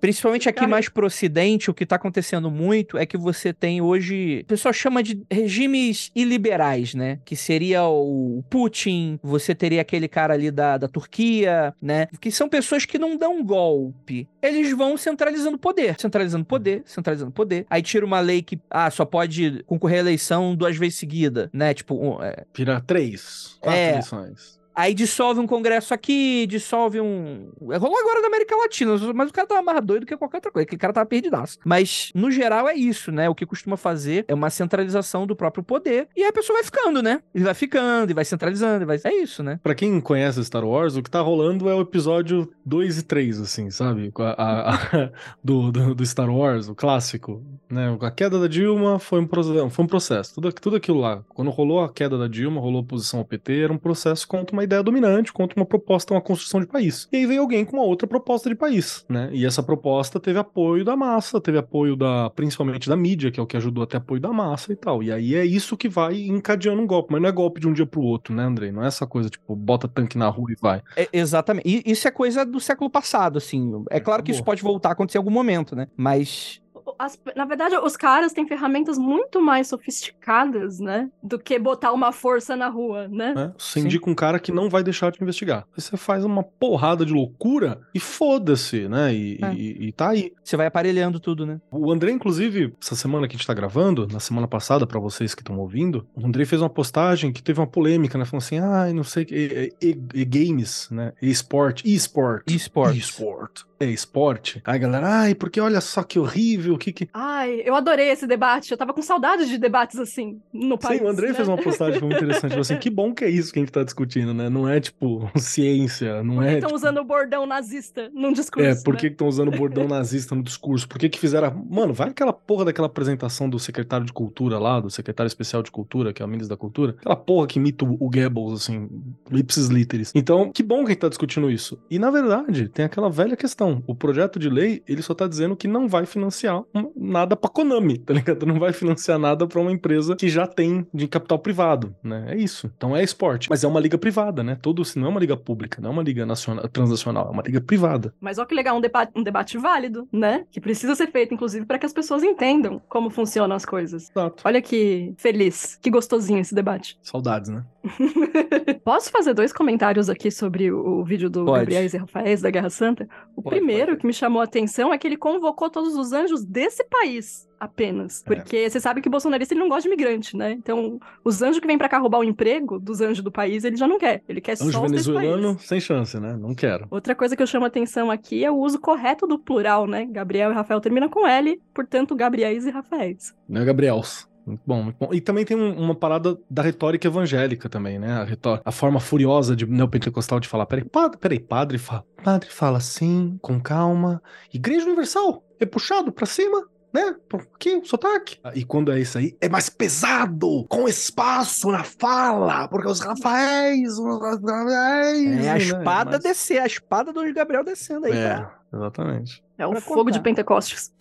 Principalmente aqui mais pro ocidente, o que tá acontecendo muito é que você tem hoje. O pessoal chama de regimes iliberais, né? Que seria o Putin, você teria aquele cara ali da, da Turquia, né? Que são pessoas que não dão golpe. Eles vão centralizando poder, centralizando poder, centralizando poder. Aí tira uma lei que, ah, só pode concorrer à eleição duas vezes seguida, né? Tipo, um, é, Vira três, quatro É. eleições. Aí dissolve um congresso aqui, dissolve um. É, Rolou agora na América Latina, mas o cara tava mais doido que qualquer outra coisa. Aquele cara tava perdidaço. Mas, no geral, é isso, né? O que costuma fazer é uma centralização do próprio poder. E aí a pessoa vai ficando, né? E vai ficando, e vai centralizando, e vai. É isso, né? Pra quem conhece Star Wars, o que tá rolando é o episódio 2 e 3, assim, sabe? A- a- a- do, do, do Star Wars, o clássico. Né? A queda da Dilma foi um, foi um processo. Tudo, tudo aquilo lá. Quando rolou a queda da Dilma, rolou a oposição ao PT, era um processo contra uma ideia dominante, contra uma proposta, uma construção de país. E aí veio alguém com uma outra proposta de país, né? E essa proposta teve apoio da massa, teve apoio da, principalmente da mídia, que é o que ajudou a ter apoio da massa e tal. E aí é isso que vai encadeando um golpe. Mas não é golpe de um dia pro outro, né, Andrei? Não é essa coisa, tipo, bota tanque na rua e vai. É, exatamente. E isso é coisa do século passado, assim. É claro que isso pode voltar a acontecer em algum momento, né? Mas. As- na verdade, os caras têm ferramentas muito mais sofisticadas, né? Do que botar uma força na rua, né? né? Você indica um cara que não vai deixar de investigar. Aí você faz uma porrada de loucura e foda-se, né? E, É. e- e tá aí. Você vai aparelhando tudo, né? O André, inclusive, essa semana que a gente tá gravando, na semana passada, pra vocês que estão ouvindo, o André fez uma postagem que teve uma polêmica, né? Falando assim, ah, não sei, o que, e, e- e games, né? E-sport, e-sport. E-sport. E-sport. É esporte. Aí, galera, ai, porque olha só que horrível, o que que... Ai, eu adorei esse debate. Eu tava com saudade de debates assim no país. Sim, o André né? fez uma postagem muito interessante. Assim, que bom que é isso que a gente tá discutindo, né? Não é, tipo, ciência, não é... Estão tipo, usando o bordão nazista num discurso. É, por né? que estão usando o bordão nazista no discurso? Por que que fizeram... a- Mano, vai aquela porra daquela apresentação do secretário de cultura lá, do secretário especial de cultura, que é o ministro da cultura. Aquela porra que imita o o Goebbels, assim, ipsis literis. Então, que bom que a gente tá discutindo isso. E, na verdade, tem aquela velha questão. O projeto de lei, ele só tá dizendo que não vai financiar nada pra Konami, tá ligado? Não vai financiar nada pra uma empresa que já tem de capital privado, né? É isso. Então é esporte. Mas é uma liga privada, né? Todo, não é uma liga pública, não é uma liga nacional, transnacional, é uma liga privada. Mas olha que legal, um debate, um debate válido, né? Que precisa ser feito, inclusive, para que as pessoas entendam como funcionam as coisas. Exato. Olha que feliz, que gostosinho esse debate. Saudades, né? Posso fazer dois comentários aqui sobre o, o vídeo do Pode. Gabriel e Rafael da Guerra Santa? O Pode, primeiro pode. que me chamou a atenção é que ele convocou todos os anjos desse país apenas. É. Porque você sabe que o bolsonarista ele não gosta de imigrante, né? Então, os anjos que vêm pra cá roubar o emprego dos anjos do país, ele já não quer. Ele quer Anjo só os venezuelano, sem chance, né? Não quero. Outra coisa que eu chamo a atenção aqui é o uso correto do plural, né? Gabriel e Rafael termina com L, portanto, Gabriéis e Rafaéis. Né, Gabriels? Muito bom, muito bom. E também tem um- uma parada da retórica evangélica também, né? A, retó- a forma furiosa de neopentecostal de falar, peraí, padre, peraí, padre fala, padre fala assim, com calma. Igreja Universal, é puxado pra cima, né? Aqui, o sotaque. Ah, E quando é isso aí, é mais pesado, com espaço na fala, porque os Rafaéis, os Rafaéis... É a né? espada Mas- descer, a espada do Gabriel descendo aí. É, pra- exatamente. É o Pra fogo de contar. Pentecostes.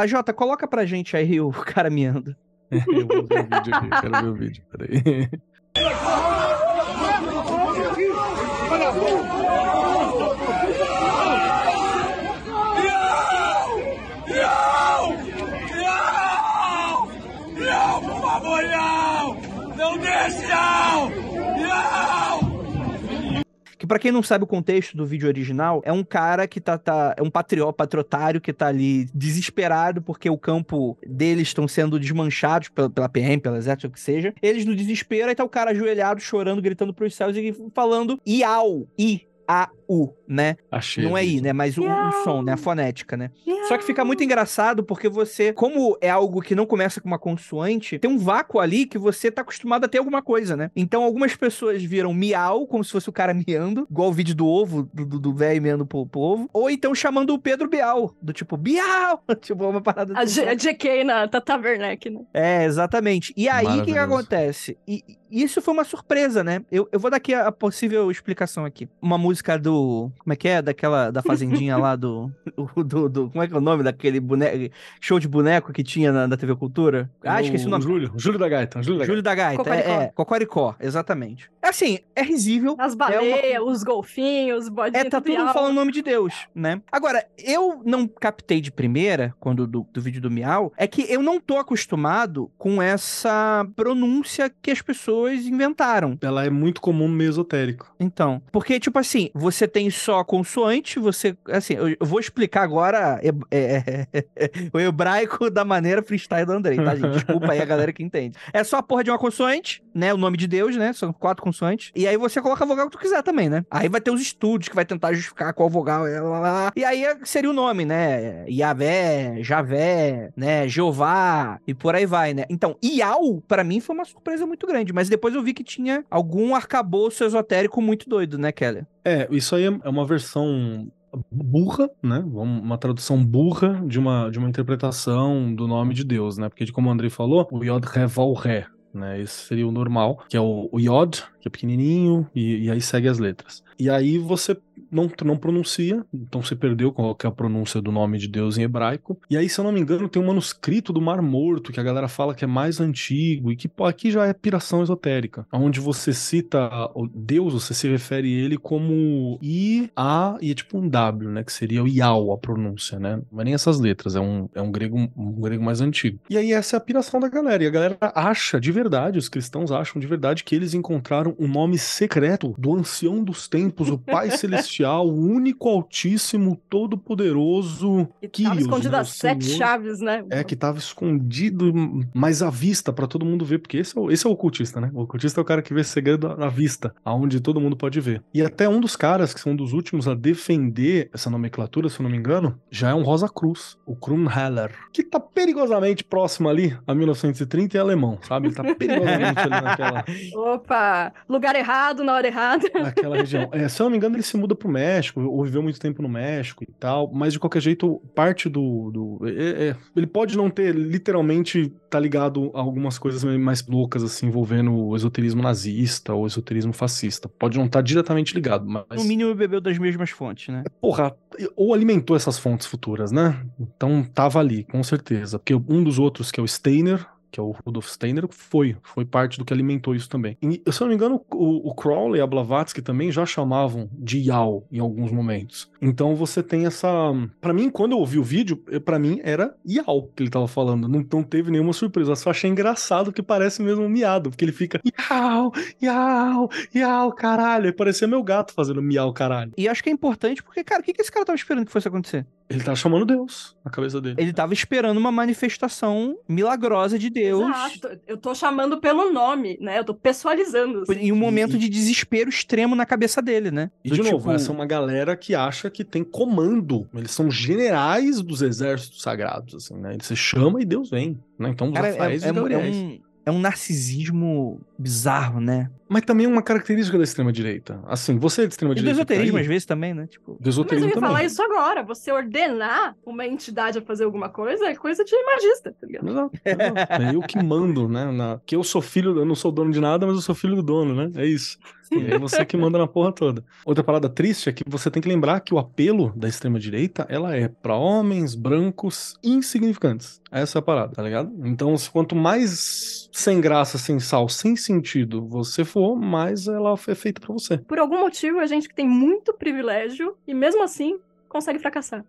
A Jota, coloca pra gente aí o cara miando. Eu vou ver o vídeo aqui, quero ver o vídeo, peraí. Não, por favor, não! Não deixe, não! Não! Pra quem não sabe o contexto do vídeo original, é um cara que tá, tá é um patriota, patriotário que tá ali desesperado porque o campo deles estão sendo desmanchados pela, pela PM, pela exército, o que seja. Eles no desespero, aí tá o cara ajoelhado, chorando, gritando pros céus e falando iau, i, a, u, né? Achei. Não é i, né? Mas o, o som, né? A fonética, né? Só que fica muito engraçado porque você, como é algo que não começa com uma consoante, tem um vácuo ali que você tá acostumado a ter alguma coisa, né? Então algumas pessoas viram miau, como se fosse o cara miando, igual o vídeo do ovo, do- do do velho miando pro, pro ovo, ou então chamando o Pedro Bial, do tipo, Bial! tipo, uma parada A, assim. G- a JK na Tata Werneck, né? É, exatamente. E aí, o que, que acontece? E, isso foi uma surpresa, né? Eu, eu vou dar aqui a, possível explicação aqui. Uma música do. Como é que é? Daquela. Da Fazendinha lá do, do, do. Como é que é o nome daquele boneco, show de boneco que tinha na, na TV Cultura? Ah, esqueci o nome. Júlio, Júlio da Gaita. Júlio da Júlio da Gaita. Cocoricó. É, é, Cocoricó, exatamente. É assim, é risível. As é uma- baleias, os golfinhos, os bodinhos. É, tá mundo falando o nome de Deus, né? Agora, eu não captei de primeira, quando do, do vídeo do Miau, é que eu não tô acostumado com essa pronúncia que as pessoas inventaram. Ela é muito comum no meio esotérico. Então, porque, tipo assim, você tem só consoante, você. Assim, eu, eu vou explicar agora he- é, o hebraico da maneira freestyle do Andrei, tá, gente? Desculpa aí a galera que entende. É só a porra de uma consoante, né? O nome de Deus, né? São quatro consoantes. E aí você coloca a vogal que tu quiser também, né? Aí vai ter os estudos que vai tentar justificar qual vogal é. Lá, lá. E aí seria o nome, né? Yahvé, Javé, né? Jeová e por aí vai, né? Então, Iau, pra mim, foi uma surpresa muito grande. Mas depois eu vi que tinha algum arcabouço esotérico muito doido, né, Kelly? É, isso aí é uma versão burra, né? Uma tradução burra de uma, de uma interpretação do nome de Deus, né? Porque, como o Andrei falou, o Yod Re Val Re, né? Esse seria o normal, que é o, o Yod, que é pequenininho, e, e aí segue as letras. E aí você não, não pronuncia, então você perdeu qual é a pronúncia do nome de Deus em hebraico. E aí, se eu não me engano, tem um manuscrito do Mar Morto, que a galera fala que é mais antigo, e que pô, aqui já é piração esotérica, onde você cita Deus, você se refere a ele como I, A, e é tipo um W, né? Que seria o Iau, a pronúncia, né? Não é nem essas letras, é um, é um, grego, um grego mais antigo. E aí, essa é a piração da galera, e a galera acha de verdade, os cristãos acham de verdade que eles encontraram um nome secreto do ancião dos tempos, o Pai Celestial, o único, altíssimo, todo-poderoso, E Kyrios, tava escondido né, o as sete Senhor. chaves, né? É, que tava escondido, mais à vista pra todo mundo ver, porque esse é, o, esse é o ocultista, né? O ocultista é o cara que vê segredo à vista, aonde todo mundo pode ver. E até um dos caras que são dos últimos a defender essa nomenclatura, se eu não me engano, já é um Rosa Cruz, o Krumhaller, que tá perigosamente próximo ali a 1930 e alemão, sabe? Ele tá perigosamente ali naquela, Opa! Lugar errado, na hora errada. naquela região. É, se eu não me engano, ele se muda pro México, ou viveu muito tempo no México e tal, mas de qualquer jeito, parte do. do é- é, ele pode não ter literalmente tá ligado a algumas coisas mais loucas, assim, envolvendo o esoterismo nazista ou esoterismo fascista. Pode não estar diretamente ligado, mas. No mínimo bebeu das mesmas fontes, né? Porra, ou alimentou essas fontes futuras, né? Então tava ali, com certeza. Porque um dos outros, que é o Steiner, que é o Rudolf Steiner, foi. Foi parte do que alimentou isso também. E, se eu não me engano, o, o Crowley e a Blavatsky também já chamavam de Yao em alguns momentos. Então você tem essa. Pra mim, quando eu ouvi o vídeo, eh, pra mim era Yao que ele tava falando. Não, não teve nenhuma surpresa. Eu só achei engraçado que parece mesmo um miado, porque ele fica Yao, Yao, Yao, caralho. E parecia meu gato fazendo miau, caralho. E acho que é importante porque, cara, o que, que esse cara tava esperando que fosse acontecer? Ele tá chamando Deus na cabeça dele. Ele tava esperando uma manifestação milagrosa de Deus. Exato. Eu tô chamando pelo nome, né? Eu tô pessoalizando. assim. Em um momento E- de desespero extremo na cabeça dele, né? E Do de novo, tipo, essa é uma galera que acha que tem comando. Eles são generais dos exércitos sagrados, assim, né? Ele se chama e Deus vem, né? Então Cara, é, e é- é um, é um narcisismo bizarro, né? Mas também é uma característica da extrema-direita. Assim, você é de E do extrema-direita. esoterismo, tá às vezes, também, né? Tipo, Do Mas eu esoterismo ia também. falar isso agora. Você ordenar uma entidade a fazer alguma coisa é coisa de magista, tá ligado? Exato, exato. É eu que mando, né? Na... Que eu sou filho, eu não sou dono de nada, mas eu sou filho do dono, né? É isso. E é você que manda na porra toda. Outra parada triste é que você tem que lembrar que o apelo da extrema-direita, ela é pra homens brancos insignificantes. Essa é a parada, tá ligado? Então, se- quanto mais sem graça, sem sal, sem sentido você for, mais ela é feita pra você. Por algum motivo, a gente que tem muito privilégio e mesmo assim consegue fracassar.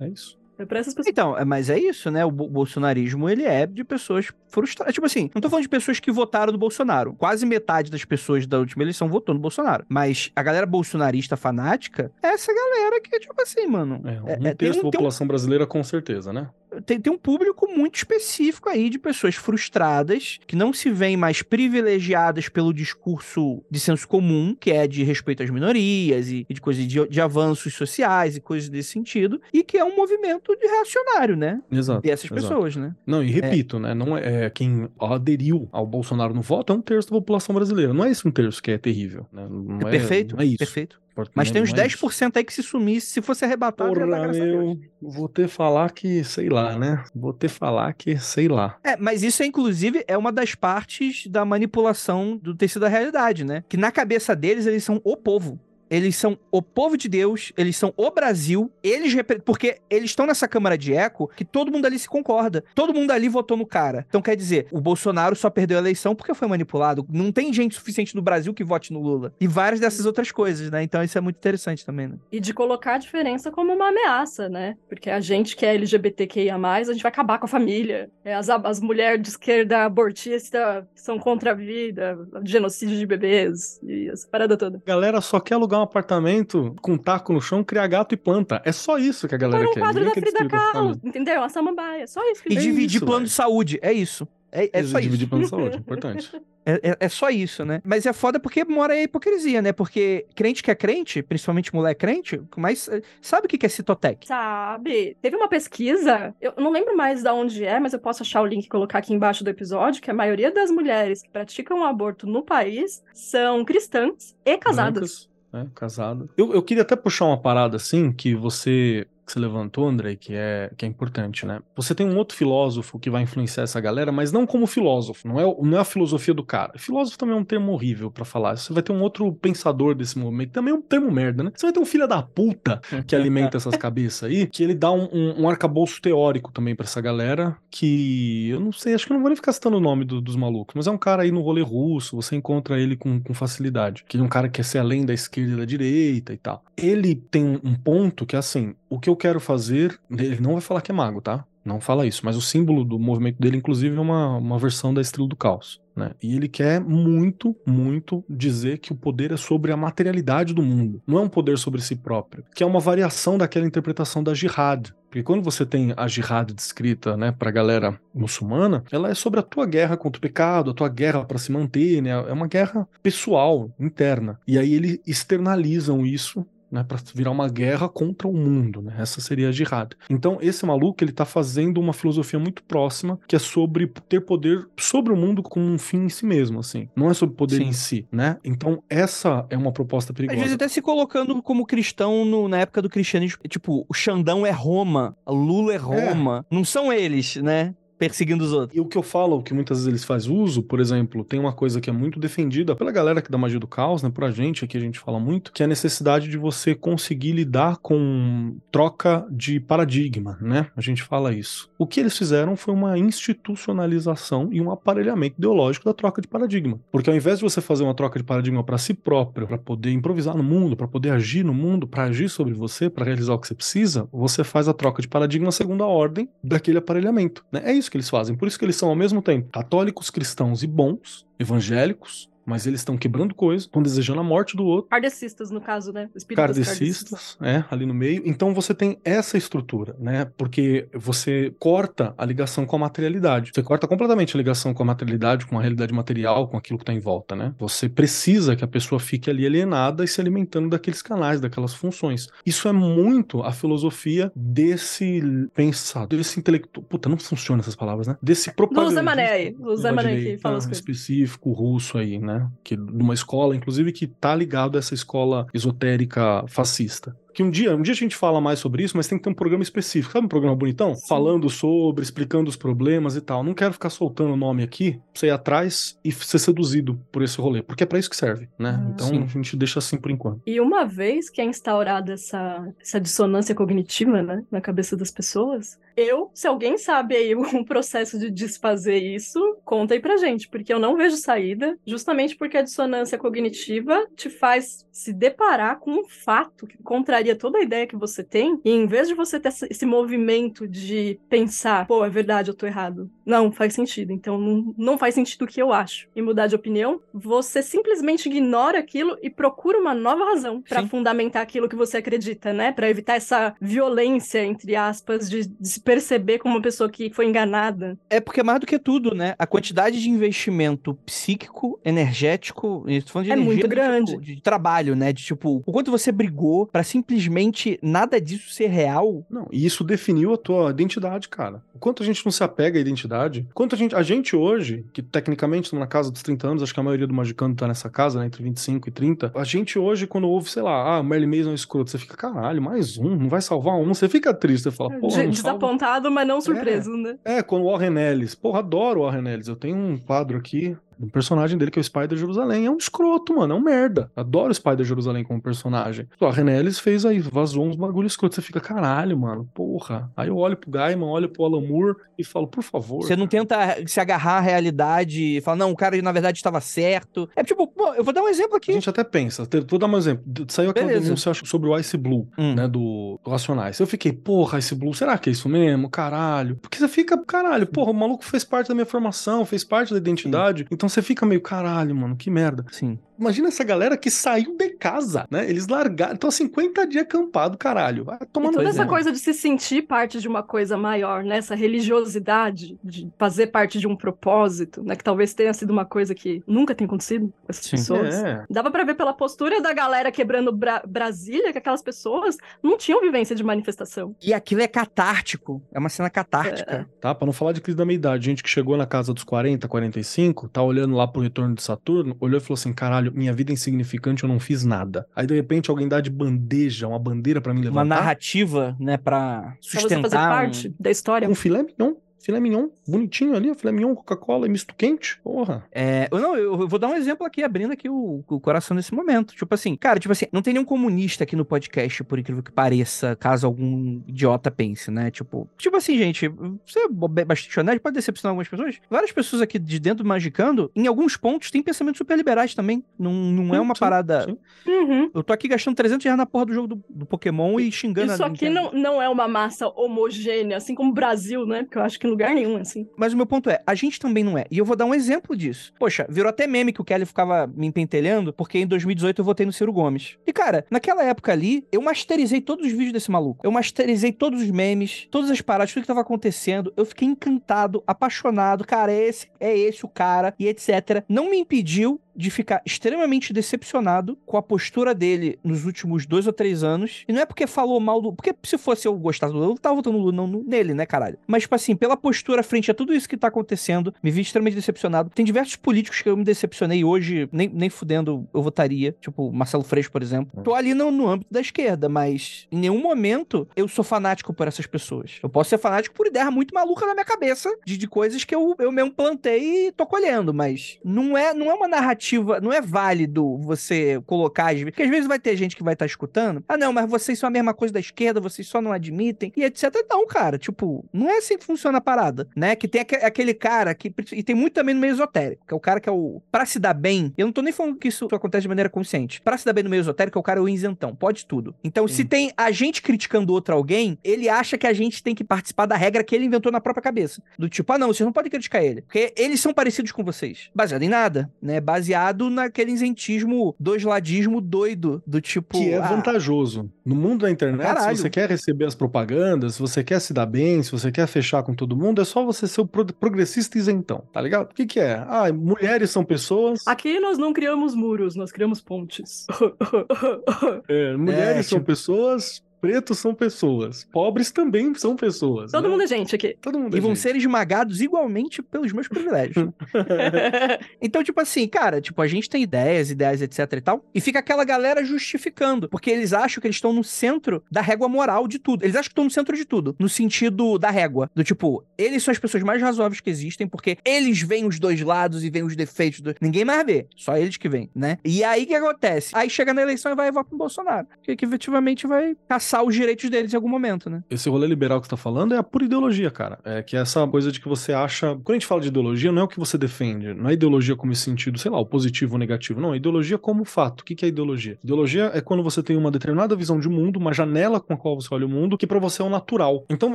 É isso. É pra essas pessoas. Então, é- mas é isso, né? O bo- bolsonarismo, ele é de pessoas frustradas. Tipo assim, não tô falando de pessoas que votaram no Bolsonaro. Quase metade das pessoas da última eleição votou no Bolsonaro. Mas a galera bolsonarista fanática é essa galera que, tipo assim, mano. É, um é- é- tem terço um- da tem um população brasileira, com certeza, né? Tem, tem um público muito específico aí de pessoas frustradas, que não se veem mais privilegiadas pelo discurso de senso comum, que é de respeito às minorias e, e de coisas de, de avanços sociais e coisas desse sentido, e que é um movimento de reacionário, né? Exato. Dessas exato. pessoas, né? Não, e repito, né? Não é, é quem aderiu ao Bolsonaro no voto é um terço da população brasileira. Não é esse um terço que é terrível, né? Não É perfeito, Não é isso. perfeito. Mas tem uns não é isso. 10% aí que se sumisse, se fosse arrebatado, ia dar Porra, Deus. meu, vou ter falar que, sei lá, né? Vou ter falar que, sei lá. É, mas isso, é, inclusive, é uma das partes da manipulação do tecido da realidade, né? Que na cabeça deles, eles são o povo. Eles são o povo de Deus, eles são o Brasil, eles porque eles estão nessa câmara de eco que todo mundo ali se concorda. Todo mundo ali votou no cara. Então quer dizer, o Bolsonaro só perdeu a eleição porque foi manipulado. Não tem gente suficiente no Brasil que vote no Lula. E várias dessas outras coisas, né? Então isso é muito interessante também, né? E de colocar a diferença como uma ameaça, né? Porque a gente que é LGBTQIA, a gente vai acabar com a família. É, As, as mulheres de esquerda abortista são contra a vida, genocídio de bebês e essa parada toda. A galera só quer alugar um apartamento com um taco no chão, criar gato e planta. É só isso que a galera um quer. quadro Ninguém da Frida a Kahlo, entendeu? Uma samambaia, só isso que E É dividir isso, plano velho. de saúde. É isso. É, é só isso. Dividir plano de saúde, importante. É, é- é só isso, né? Mas é foda porque mora aí a hipocrisia, né? Porque crente que é crente, principalmente mulher crente, mas eh, sabe o que que é citotec? Sabe? Teve uma pesquisa, eu não lembro mais de onde é, mas eu posso achar o link e colocar aqui embaixo do episódio, que a maioria das mulheres que praticam o aborto no país são cristãs e casadas. Brancas, né, casado. Eu, eu queria até puxar uma parada assim que você que você levantou, André, que é, que é importante, né? Você tem um outro filósofo que vai influenciar essa galera, mas não como filósofo, não é, não é a filosofia do cara. Filósofo também é um termo horrível pra falar. Você vai ter um outro pensador desse movimento, também é um termo merda, né? Você vai ter um filho da puta que alimenta essas cabeças aí, que ele dá um, um, um arcabouço teórico também pra essa galera, que eu não sei, acho que eu não vou nem ficar citando o nome do- dos malucos, mas é um cara aí no rolê russo, você encontra ele com, com facilidade, que ele é um cara que quer ser além da esquerda e da direita e tal. Ele tem um, um ponto que é assim, o que eu quero fazer, ele não vai falar que é mago, tá? Não fala isso, mas o símbolo do movimento dele, inclusive, é uma, uma versão da Estrela do Caos. Né? E ele quer muito, muito dizer que o poder é sobre a materialidade do mundo, não é um poder sobre si próprio, que é uma variação daquela interpretação da jihad. Porque quando você tem a jihad descrita, né, pra galera muçulmana, ela é sobre a tua guerra contra o pecado, a tua guerra para se manter, né? É uma guerra pessoal, interna. E aí eles externalizam isso né, para virar uma guerra contra o mundo, né? Essa seria a jihad. Então, esse maluco, ele tá fazendo uma filosofia muito próxima, que é sobre ter poder sobre o mundo como um fim em si mesmo, assim. Não é sobre poder Sim. em si, né? Então, essa é uma proposta Às perigosa. vezes até se colocando como cristão no- na época do cristianismo. Tipo, o Xandão é Roma, Lula é Roma. Não são eles, né? Perseguindo os outros. E o que eu falo, que muitas vezes eles fazem uso, por exemplo, tem uma coisa que é muito defendida pela galera aqui da magia do caos, né? Por a gente aqui a gente fala muito, que é a necessidade de você conseguir lidar com troca de paradigma, né? A gente fala isso. O que eles fizeram foi uma institucionalização e um aparelhamento ideológico da troca de paradigma. Porque ao invés de você fazer uma troca de paradigma para si próprio, para poder improvisar no mundo, para poder agir no mundo, para agir sobre você, para realizar o que você precisa, você faz a troca de paradigma segundo a ordem daquele aparelhamento. Né? É isso que eles fazem. Por isso que eles são ao mesmo tempo católicos, cristãos e bons, evangélicos, mas eles estão quebrando coisa, estão desejando a morte do outro. Kardecistas, no caso, né? Kardecistas, é, ali no meio. Então você tem essa estrutura, né? Porque você corta a ligação com a materialidade. Você corta completamente a ligação com a materialidade, com a realidade material, com aquilo que está em volta, né? Você precisa que a pessoa fique ali alienada e se alimentando daqueles canais, daquelas funções. Isso é muito a filosofia desse pensar, desse intelectual. Puta, não funciona essas palavras, né? Desse Do propagandista Zé Mané aí. O Zé da Mané que fala as coisas. específico russo aí, né? Que de uma escola, inclusive, que tá ligado a essa escola esotérica fascista. Que um dia, um dia a gente fala mais sobre isso, mas tem que ter um programa específico. Sabe um programa bonitão? Sim. Falando sobre, explicando os problemas e tal. Não quero ficar soltando o nome aqui pra você ir atrás e ser seduzido por esse rolê, porque é pra isso que serve, né? Ah, então sim. a gente deixa assim por enquanto. E uma vez que é instaurada essa, essa dissonância cognitiva, né, na cabeça das pessoas, eu, se alguém sabe aí um processo de desfazer isso, conta aí pra gente, porque eu não vejo saída, justamente porque a dissonância cognitiva te faz se deparar com um fato que contraria toda a ideia que você tem, e em vez de você ter esse movimento de pensar, pô, é verdade, eu tô errado. Não, faz sentido, então não, não faz sentido o que eu acho. E mudar de opinião, você simplesmente ignora aquilo e procura uma nova razão pra Sim. fundamentar aquilo que você acredita, né? Pra evitar essa violência, entre aspas, de, de se perceber como uma pessoa que foi enganada. É porque é mais do que tudo, né? A quantidade de investimento psíquico, energético, e tô falando de É energia, muito do grande. tipo, de trabalho, né? De tipo, o quanto você brigou pra simplesmente nada disso ser real. Não, e isso definiu a tua identidade, cara. O quanto a gente não se apega à identidade. Quanto a gente. A gente hoje, que tecnicamente estamos na casa dos 30 anos, acho que a maioria do Magicano tá nessa casa, né? Entre 25 e 30. A gente hoje, quando ouve, sei lá, ah, Merlin Mason é escroto, você fica, caralho, mais um, não vai salvar um. Você fica triste, você fala, porra. De- não salva Desapontado, mas não surpreso, né? É, quando o Warren Ellis. Porra, adoro o Warren Ellis. Eu tenho um quadro aqui, um personagem dele que é o Spider Jerusalém. É um escroto, mano. É um merda. Adoro o Spider Jerusalém como personagem. O Warren Ellis fez aí, vazou uns bagulho escroto. Você fica, caralho, mano. Porra. Aí eu olho pro Gaiman, olho pro Alan Moore e falo, por favor. Você não tenta se agarrar à realidade e falar, não, o cara na verdade estava certo. É tipo, pô, eu vou dar um exemplo A aqui. gente até pensa, vou dar um exemplo. Saiu aquela Beleza. denúncia sobre o Ice Blue, Hum. né, do, do Racionais. Eu fiquei, porra, Ice Blue, será que é isso mesmo? Caralho. Porque você fica, caralho, porra, o maluco fez parte da minha formação, fez parte da identidade. Então você fica meio, caralho, mano, que merda. Sim. Imagina essa galera que saiu de casa, né? Eles largaram, estão há 50 dias acampado, caralho. Vai E tomando toda essa é. coisa de se sentir parte de uma coisa maior, né? Essa religiosidade de fazer parte de um propósito, né? Que talvez tenha sido uma coisa que nunca tem acontecido com essas Sim. pessoas. É. Dava pra ver pela postura da galera quebrando Bra- Brasília que aquelas pessoas não tinham vivência de manifestação. E aquilo é catártico. É uma cena catártica. Tá? Pra não falar de crise da meia-idade. Gente que chegou na casa dos 40, 45, tá olhando lá pro retorno de Saturno, olhou e falou assim: caralho, minha vida é insignificante, eu não fiz nada. Aí de repente alguém dá de bandeja, uma bandeira pra mim Uma levantar. narrativa, né, pra Pra sustentar. você fazer um- parte da história. Um filé mignon. Filé mignon, bonitinho ali, filé mignon, Coca-Cola e misto quente. Porra. É, eu não, eu vou dar um exemplo aqui, abrindo aqui o, o coração nesse momento. Tipo assim, cara, tipo assim, não tem nenhum comunista aqui no podcast, por incrível que pareça, caso algum idiota pense, né? Tipo, tipo assim, gente, você é bastante honesto, pode decepcionar algumas pessoas. Várias pessoas aqui de dentro do Magicando, em alguns pontos, têm pensamentos super liberais também. Não, não é uma sim, parada. sim. Uhum. Eu tô aqui gastando 300 reais na porra do jogo do, do Pokémon e xingando Isso a aqui não, não é uma massa homogênea, assim como o Brasil, né? Porque eu acho que lugar nenhum, assim. Mas o meu ponto é, a gente também não é. E eu vou dar um exemplo disso. Poxa, virou até meme que o Kelly ficava me empentelhando, porque em 2018 eu votei no Ciro Gomes. E, cara, naquela época ali, eu masterizei todos os vídeos desse maluco. Eu masterizei todos os memes, todas as paradas, tudo que tava acontecendo. Eu fiquei encantado, apaixonado. Cara, é esse, é esse o cara, e etc. Não me impediu de ficar extremamente decepcionado com a postura dele nos últimos dois ou três anos. E não é porque falou mal do. Porque se fosse eu gostar do Lula, eu tava votando no Lula, não no- nele, né, caralho? Mas, tipo assim, pela postura frente a tudo isso que tá acontecendo, me vi extremamente decepcionado. Tem diversos políticos que eu me decepcionei hoje, nem, nem fudendo, eu votaria. Tipo, Marcelo Freixo, por exemplo. Tô ali no, no âmbito da esquerda, mas em nenhum momento eu sou fanático por essas pessoas. Eu posso ser fanático por ideia muito maluca na minha cabeça de, de coisas que eu, eu mesmo plantei e tô colhendo, mas não é, não é uma narrativa, não é válido você colocar, porque às vezes vai ter gente que vai estar escutando, ah não, mas vocês são a mesma coisa da esquerda, vocês só não admitem, e etc. Não, cara, tipo, não é assim que funciona a parada, né? Que tem aque- aquele cara que, e tem muito também no meio esotérico, que é o cara que é o, pra se dar bem, eu não tô nem falando que isso acontece de maneira consciente, pra se dar bem no meio esotérico, é o cara é o isentão, pode tudo. Então, se tem a gente criticando outro alguém, ele acha que a gente tem que participar da regra que ele inventou na própria cabeça. Do tipo, ah, não, vocês não podem criticar ele. Porque eles são parecidos com vocês. Baseado em nada, né? Baseado naquele isentismo, doisladismo doido. Do tipo. Que é ah, vantajoso. No mundo da internet, Caralho. se você quer receber as propagandas, se você quer se dar bem, se você quer fechar com todo mundo, é só você ser o pro- progressista isentão, tá ligado? O que que é? Ah, mulheres são pessoas, Aqui nós não criamos muros, nós criamos pontes. é, mulheres É, são tipo- pessoas, pretos são pessoas, pobres também são pessoas. Todo né? mundo é gente aqui. Todo mundo é E vão gente. ser esmagados igualmente pelos meus privilégios. Então, tipo assim, cara, tipo, a gente tem ideias, ideias, etc e tal, e fica aquela galera justificando, porque eles acham que eles estão no centro da régua moral de tudo. Eles acham que estão no centro de tudo, no sentido da régua, do tipo, eles são as pessoas mais razoáveis que existem, porque eles veem os dois lados e veem os defeitos do... Ninguém mais vê, só eles que veem, né? E aí o que acontece? Aí chega na eleição e vai votar pro Bolsonaro, que, que efetivamente vai caçar os direitos deles em algum momento, né? Esse rolê liberal que você tá falando é a pura ideologia, cara. É que é essa coisa de que você acha. Quando a gente fala de ideologia, não é o que você defende. Não é ideologia como esse sentido, sei lá, o positivo ou negativo. Não, é ideologia como fato. O que é ideologia? Ideologia é quando você tem uma determinada visão de mundo, uma janela com a qual você olha o mundo, que pra você é o natural. Então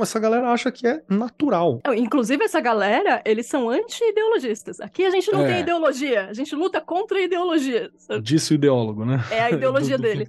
essa galera acha que é natural. Inclusive, essa galera, eles são anti-ideologistas. Aqui a gente não É. tem ideologia, a gente luta contra a ideologia. Disse o ideólogo, né? É a ideologia Do- do dele.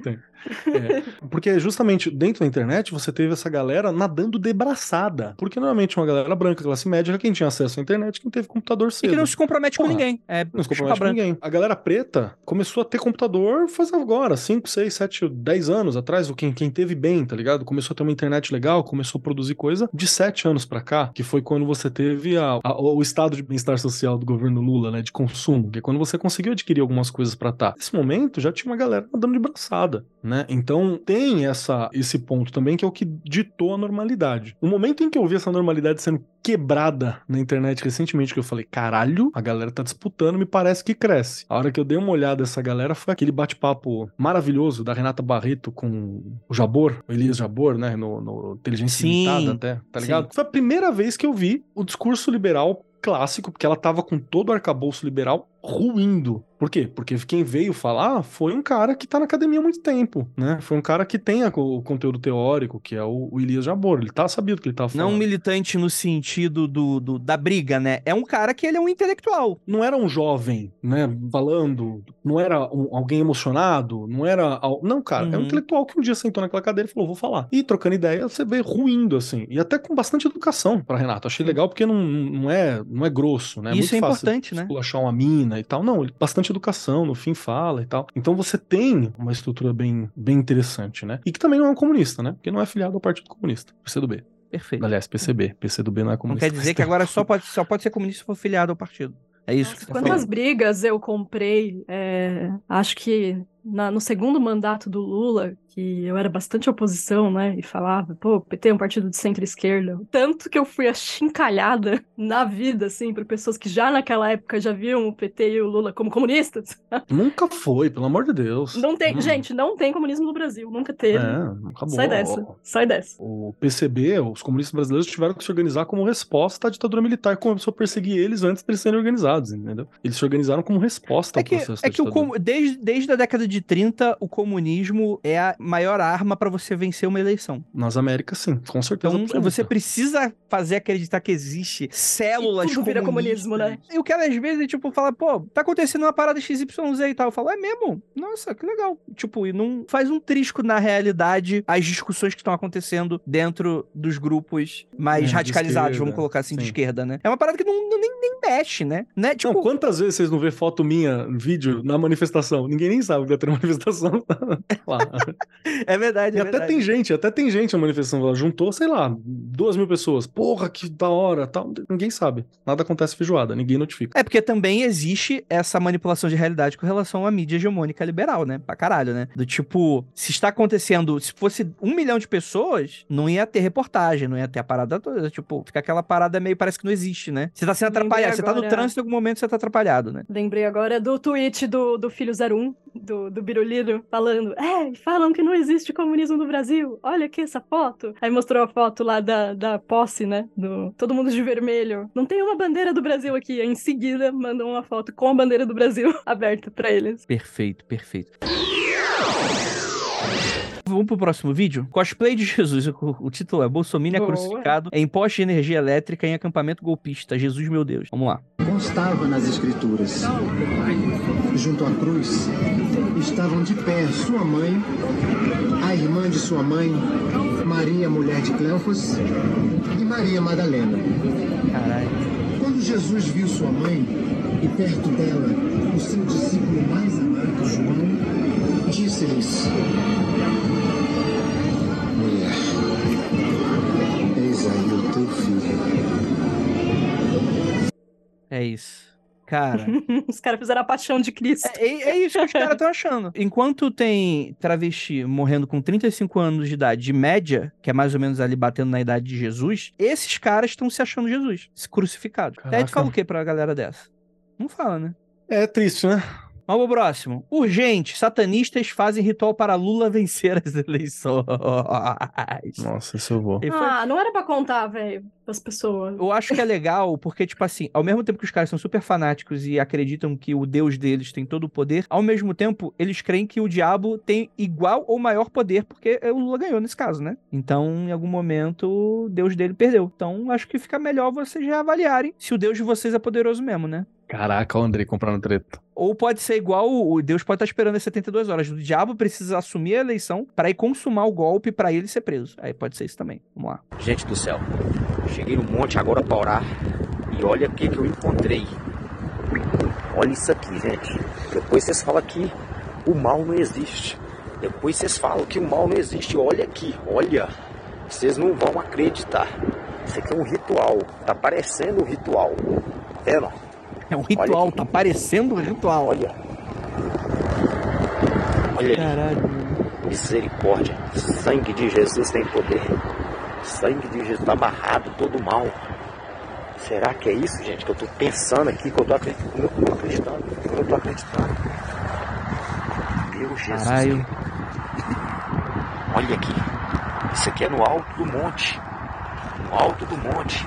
É, porque justamente dentro da internet você teve essa galera nadando de braçada. Porque normalmente uma galera branca, classe média, quem tinha acesso à internet, quem teve computador E cedo. que não se compromete Porra. com ninguém. É, Não se compromete com branca. ninguém. A galera preta começou a ter computador faz agora, 5, 6, 7, 10 anos atrás, quem, quem teve bem, tá ligado? Começou a ter uma internet legal, começou a produzir coisa de 7 anos pra cá, que foi quando você teve a- a- o estado de bem-estar social do governo Lula, né, de consumo, que é quando você conseguiu adquirir algumas coisas pra tá. Nesse momento já tinha uma galera andando de braçada, né? Então tem essa esse ponto também que é o que ditou a normalidade. No momento em que eu vi essa normalidade sendo quebrada na internet recentemente, que eu falei, caralho, a galera tá disputando, me parece que cresce. A hora que eu dei uma olhada nessa galera foi aquele bate-papo maravilhoso da Renata Barreto com o Jabor, o Elias Jabor, né, no, no Inteligência Sim, Limitada até, tá ligado? Foi a primeira vez que eu vi o discurso liberal clássico, porque ela tava com todo o arcabouço liberal ruindo. Por quê? Porque quem veio falar foi um cara que tá na academia há muito tempo, né? Foi um cara que tem o conteúdo teórico, que é o, o Elias Jabor. Ele tá sabia do que ele Não falando. um militante no sentido do, do- da briga, né? É um cara que ele é um intelectual. não era um jovem, né, falando, não era um- alguém emocionado, não era. Não, cara, é um Uhum. intelectual que um dia sentou naquela cadeira e falou, vou falar. E trocando ideia, você vê ruindo, assim. E até com bastante educação pra Renato. Achei legal porque não, não, é, não é grosso, né? Isso Muito é importante, né? Esculachar uma mina e tal. Não, ele- bastante educação, no fim fala e tal. Então você tem uma estrutura bem, bem interessante, né? E que também não é um comunista, né? Porque não é filiado ao Partido Comunista, PCdoB. Perfeito. Aliás, PCB. PCdoB não é Não comunista. quer dizer que agora só pode, só pode ser comunista se for filiado ao partido. É isso que Nossa, você tá quantas falando. brigas eu comprei, é, acho que na- no segundo mandato do Lula, que eu era bastante oposição, né, e falava, pô, o PT é um partido de centro-esquerda, tanto que eu fui achincalhada na vida, assim, por pessoas que já naquela época já viam o PT e o Lula como comunistas. Nunca foi, pelo amor de Deus. Não tem, Hum. gente, não tem comunismo no Brasil, nunca teve. É, acabou. Sai dessa, sai dessa. O PCB, os comunistas brasileiros tiveram que se organizar como resposta à ditadura militar que começou a perseguir eles antes de eles serem organizados, entendeu? Eles se organizaram como resposta É ao que, processo é da que o desde, desde a década de 30, o comunismo é a maior arma pra você vencer uma eleição. Nas Américas, sim, com certeza. Então, absoluta. você precisa fazer acreditar que existe células E tudo vira comunismo, né? E o cara, às vezes, tipo, fala, pô, tá acontecendo uma parada XYZ e tal. Eu falo, é mesmo? Nossa, que legal. Tipo, e não faz um trisco na realidade as discussões que estão acontecendo dentro dos grupos mais É, de radicalizados, esquerda, vamos colocar assim, de sim. esquerda, né? É uma parada que não, não- nem, nem mexe, né? né? Tipo, Não, quantas vezes vocês não vê foto minha, vídeo, na manifestação? Ninguém nem sabe que vai ter manifestação lá. É verdade, E é até verdade. tem gente, até tem gente na manifestação lá. Juntou, sei lá, duas mil pessoas. Porra, que da hora, tal. Ninguém sabe. Nada acontece feijoada, ninguém notifica. É porque também existe essa manipulação de realidade com relação à mídia hegemônica liberal, né? Pra caralho, né? Do tipo, se está acontecendo, se fosse um milhão de pessoas, não ia ter reportagem, não ia ter a parada toda. Tipo, fica aquela parada meio, parece que não existe, né? Você tá sendo atrapalhado, você tá no agora- trânsito em algum momento você tá atrapalhado, né? Lembrei agora do tweet do, do Filho 01, do, do Biruliro, falando: É, falam que não existe comunismo no Brasil. Olha aqui essa foto. Aí mostrou a foto lá da, da posse, né? Do todo mundo de vermelho. Não tem uma bandeira do Brasil aqui. Aí em seguida mandou uma foto com a bandeira do Brasil aberta pra eles. Perfeito, perfeito. Vamos pro próximo vídeo? Cosplay de Jesus. O, o título é Bolsonaro é crucificado em poste de energia elétrica em acampamento golpista. Jesus, meu Deus. Vamos lá. Constava nas escrituras. Junto à cruz estavam de pé sua mãe, a irmã de sua mãe, Maria, mulher de Cleofas, e Maria Madalena. Quando Jesus viu sua mãe e perto dela o seu discípulo mais amado, João, disse-lhes: É isso. Cara. Os caras fizeram a paixão de Cristo. É, é isso que os caras estão achando. Enquanto tem travesti morrendo com 35 anos de idade, de média, que é mais ou menos ali batendo na idade de Jesus, esses caras estão se achando Jesus, se crucificados. Até Caraca. tu fala o que pra galera dessa? Não fala, né? É triste, né? Vamos pro próximo. Urgente. Satanistas fazem ritual para Lula vencer as eleições. Nossa, isso eu vou. Foi- Ah, não era pra contar, velho, das pessoas. Eu acho que é legal porque, tipo assim, ao mesmo tempo que os caras são super fanáticos e acreditam que o Deus deles tem todo o poder, ao mesmo tempo eles creem que o diabo tem igual ou maior poder porque o Lula ganhou nesse caso, né? Então, em algum momento, o Deus dele perdeu. Então, acho que fica melhor vocês reavaliarem se o Deus de vocês é poderoso mesmo, né? Caraca, o Andrei comprando treta. Ou pode ser igual o Deus pode estar esperando as 72 horas. O diabo precisa assumir a eleição para ir consumar o golpe para ele ser preso. Aí pode ser isso também. Vamos lá. Gente do céu, cheguei no monte agora para orar e olha o que, que eu encontrei. Olha isso aqui, gente. Depois vocês falam que o mal não existe. Depois vocês falam que o mal não existe. Olha aqui, olha. Vocês não vão acreditar. Isso aqui é um ritual. Tá parecendo um ritual. Tá vendo? É um ritual, tá parecendo um ritual. Olha. Olha. Caralho. Misericórdia. Sangue de Jesus tem poder. Sangue de Jesus tá amarrado todo mal. Será que é isso, gente, que eu tô pensando aqui, que eu tô acreditando? Eu tô acreditando. Eu tô acreditando. Meu Jesus. Caralho. Olha aqui. Isso aqui é no alto do monte. No alto do monte.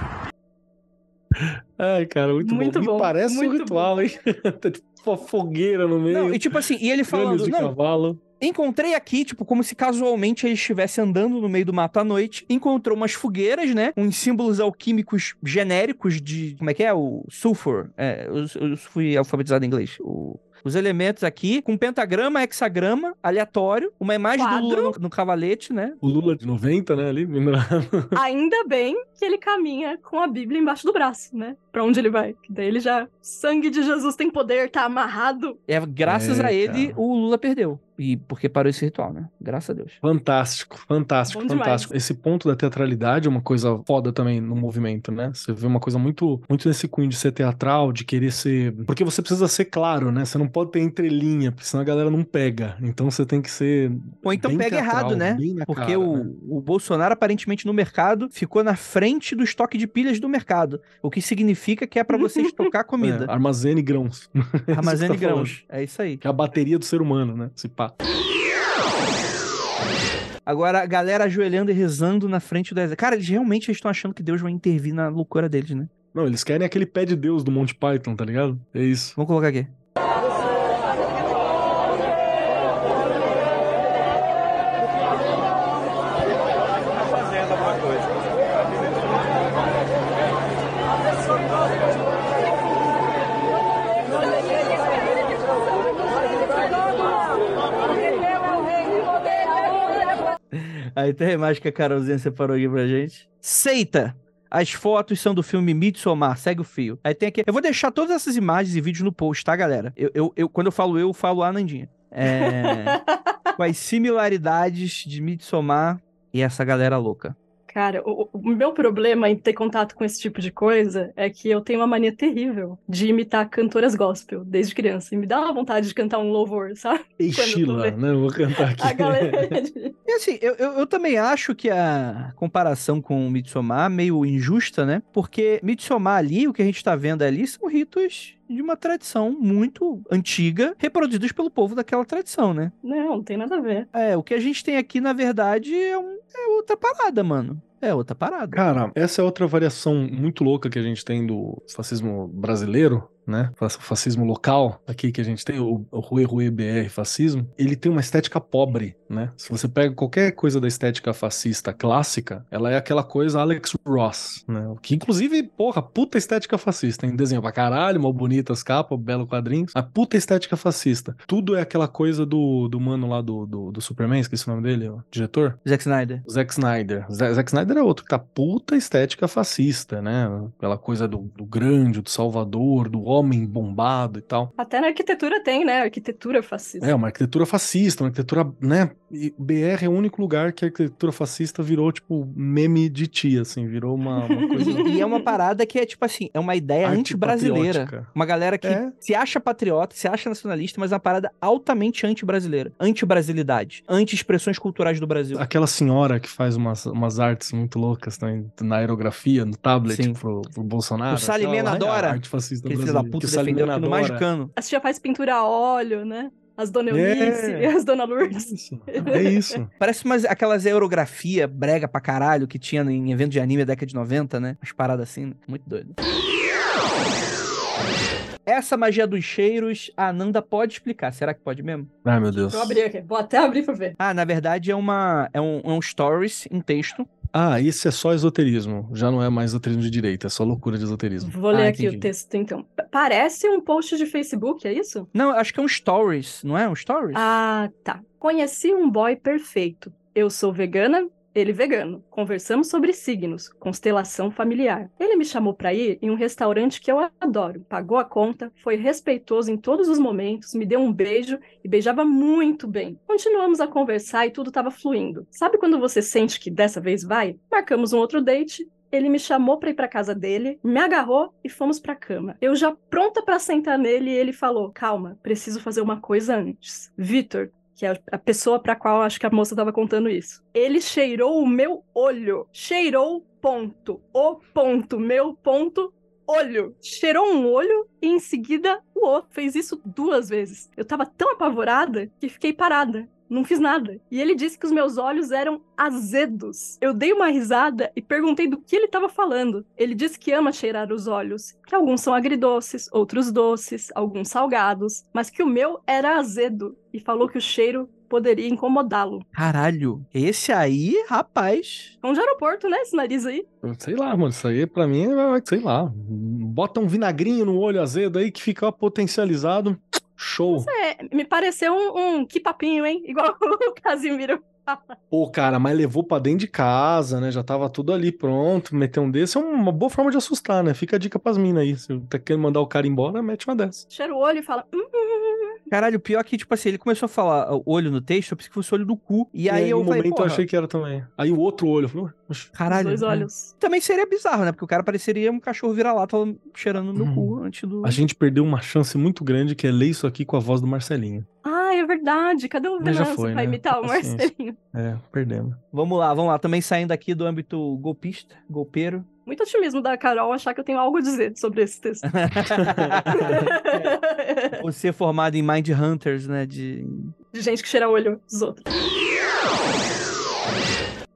Ai, cara, muito, Muito bom. bom, parece um muito ritual, hein? Tá tipo uma fogueira no meio. Não, e tipo assim, e ele falando, de não, cavalo. encontrei aqui, tipo, como se casualmente ele estivesse andando no meio do mato à noite, encontrou umas fogueiras, né, uns símbolos alquímicos genéricos de, como é que é? O sulfur, é, eu, eu fui alfabetizado em inglês, o- os elementos aqui, com pentagrama, hexagrama, aleatório, uma imagem do Quadro. Lula no, no cavalete, né, O Lula de 90, né, ali. Ainda bem que ele caminha com a Bíblia embaixo do braço, né? Pra onde ele vai. Que daí ele já. Sangue de Jesus tem poder, tá amarrado. é graças É, a ele cara. o Lula perdeu, e porque parou esse ritual, né, graças a Deus. Fantástico, fantástico, Bom demais. fantástico. Esse ponto da teatralidade é uma coisa foda também no movimento, né? Você vê uma coisa muito, muito nesse cunho de ser teatral, de querer ser. Porque você precisa ser claro, né? Você não pode ter entrelinha, porque senão a galera não pega. Então você tem que ser. Ou então bem pega teatral, errado, né? Porque cara, o, né? o Bolsonaro, aparentemente, no mercado, ficou na frente do estoque de pilhas do mercado. O que significa que é pra você estocar comida. É, armazene grãos. É Armazene tá falando. grãos. É isso aí. Que é a bateria do ser humano, né? Se pá. Agora, a galera ajoelhando e rezando na frente do exército. Cara, eles realmente estão achando que Deus vai intervir na loucura deles, né? Não, eles querem aquele pé de Deus do Monty Python, tá ligado? É isso. Vamos colocar aqui. Aí tem a imagem que a Carolzinha separou aqui pra gente. Seita! As fotos são do filme Midsommar, segue o fio. Aí tem aqui. Eu vou deixar todas essas imagens e vídeos no post, tá, galera? Eu, eu, eu- quando eu falo eu, eu falo a Nandinha. É, com as similaridades de Midsommar e essa galera louca. Cara, o, o meu problema em ter contato com esse tipo de coisa é que eu tenho uma mania terrível de imitar cantoras gospel desde criança. E me dá uma vontade de cantar um louvor, sabe? Vendo. né? Eu vou cantar aqui. A galera. de- E assim, eu, eu, eu também acho que a comparação com o Midsommar é meio injusta, né? Porque Midsommar ali, o que a gente tá vendo ali, são ritos de uma tradição muito antiga, reproduzidos pelo povo daquela tradição, né? Não, não tem nada a ver. É, o que a gente tem aqui, na verdade, é, um- é outra parada, mano. É outra parada. Cara, essa é outra variação muito louca que a gente tem do fascismo brasileiro, né? O fascismo local aqui que a gente tem, o, o Rui Rui BR fascismo. Ele tem uma estética pobre, né? Se você pega qualquer coisa da estética fascista clássica, ela é aquela coisa Alex Ross, né? Que inclusive, porra, puta estética fascista, hein? Desenho pra caralho, mal bonitas capas, belo quadrinhos. A puta estética fascista. Tudo é aquela coisa do, do mano lá do, do, do Superman, esqueci o nome dele, o diretor. Zack Snyder. Zack Snyder. Z- Zack Snyder é outro que tá puta estética fascista, né? Aquela coisa do, do grande, do salvador, do homem bombado e tal. Até na arquitetura tem, né? Arquitetura fascista. É, uma arquitetura fascista, uma arquitetura, né? E BR é o único lugar que a arquitetura fascista virou, tipo, meme de tia, assim, virou uma, uma coisa. E, e é uma parada que é, tipo assim, é uma ideia anti-brasileira. Uma galera que É. se acha patriota, se acha nacionalista, mas é uma parada altamente anti-brasileira. Anti-brasilidade. Anti-expressões culturais do Brasil. Aquela senhora que faz umas, umas artes muito loucas também na aerografia, no tablet Sim. pro, pro Bolsonaro. O Salimena adora. arte fascista da puta Que o defendeu Salimena aqui no. Magicano. A tia faz pintura a óleo, né? As Dona É. Eunice e as Dona É Lourdes. isso. É isso. Parece umas, aquelas aerografia brega pra caralho que tinha em evento de anime da década de 90, né? Umas paradas assim, né? muito doido. Essa magia dos cheiros, a Nanda pode explicar. Será que pode mesmo? Ai, meu Deus. Vou abrir aqui. Vou até abrir pra ver. Ah, na verdade é uma é um, é um stories em texto Ah, isso é só esoterismo. Já não é mais esoterismo de direita, é só loucura de esoterismo. Vou ler Ah, aqui entendi. o texto, então. P- Parece um post de Facebook, é isso? Não, acho que é um stories, não é? Um stories? Ah, tá. Conheci um boy perfeito. Eu sou vegana, ele vegano. Conversamos sobre signos, constelação familiar. Ele me chamou pra ir em um restaurante que eu adoro. Pagou a conta, foi respeitoso em todos os momentos, me deu um beijo e beijava muito bem. Continuamos a conversar e tudo estava fluindo. Sabe quando você sente que dessa vez vai? Marcamos um outro date ele me chamou pra ir pra casa dele, me agarrou e fomos pra cama. Eu já pronta pra sentar nele e ele falou: "Calma, preciso fazer uma coisa antes". Vitor, que é a pessoa pra qual acho que a moça tava contando isso. Ele cheirou o meu olho. Cheirou ponto. O ponto, meu ponto olho. Cheirou um olho e em seguida o outro. Fez isso duas vezes. Eu tava tão apavorada que fiquei parada. Não fiz nada. E ele disse que os meus olhos eram azedos. Eu dei uma risada e perguntei do que ele estava falando. Ele disse que ama cheirar os olhos, que alguns são agridoces, outros doces, alguns salgados, mas que o meu era azedo e falou que o cheiro poderia incomodá-lo. Caralho. Esse aí, rapaz. É um de aeroporto, né? Esse nariz aí. Sei lá, mano, isso aí pra mim é, sei lá. Bota um vinagrinho no olho azedo aí que fica potencializado. Show. É, me pareceu um, um que papinho, hein? Igual o Casimiro. Pô, cara, mas levou pra dentro de casa, né? Já tava tudo ali pronto. Meter um desse é uma boa forma de assustar, né? Fica a dica pras minas aí. Se tá querendo mandar o cara embora, mete uma dessa. Cheira o olho e fala. "Hum, Caralho, o pior é que, tipo assim, ele começou a falar o olho no texto, eu pensei que fosse o olho do cu. E aí É, eu no falei, momento porra, eu achei que era também. Aí o outro olho, eu falei, "Ué, oxe, caralho. Os dois né? olhos. Também seria bizarro, né? Porque o cara pareceria um cachorro vira-lata cheirando no Hum. cu antes do... a gente perdeu uma chance muito grande que é ler isso aqui com a voz do Marcelinho. Ah, é verdade. Cadê o Venâncio foi, pra né? imitar o. Marcelinho? É, perdemos. Vamos lá, vamos lá. Também saindo aqui do âmbito golpista, golpeiro. Muito otimismo da Carol achar que eu tenho algo a dizer sobre esse texto. Você é formado em Mind Hunters, né? De... de gente que cheira o olho dos outros.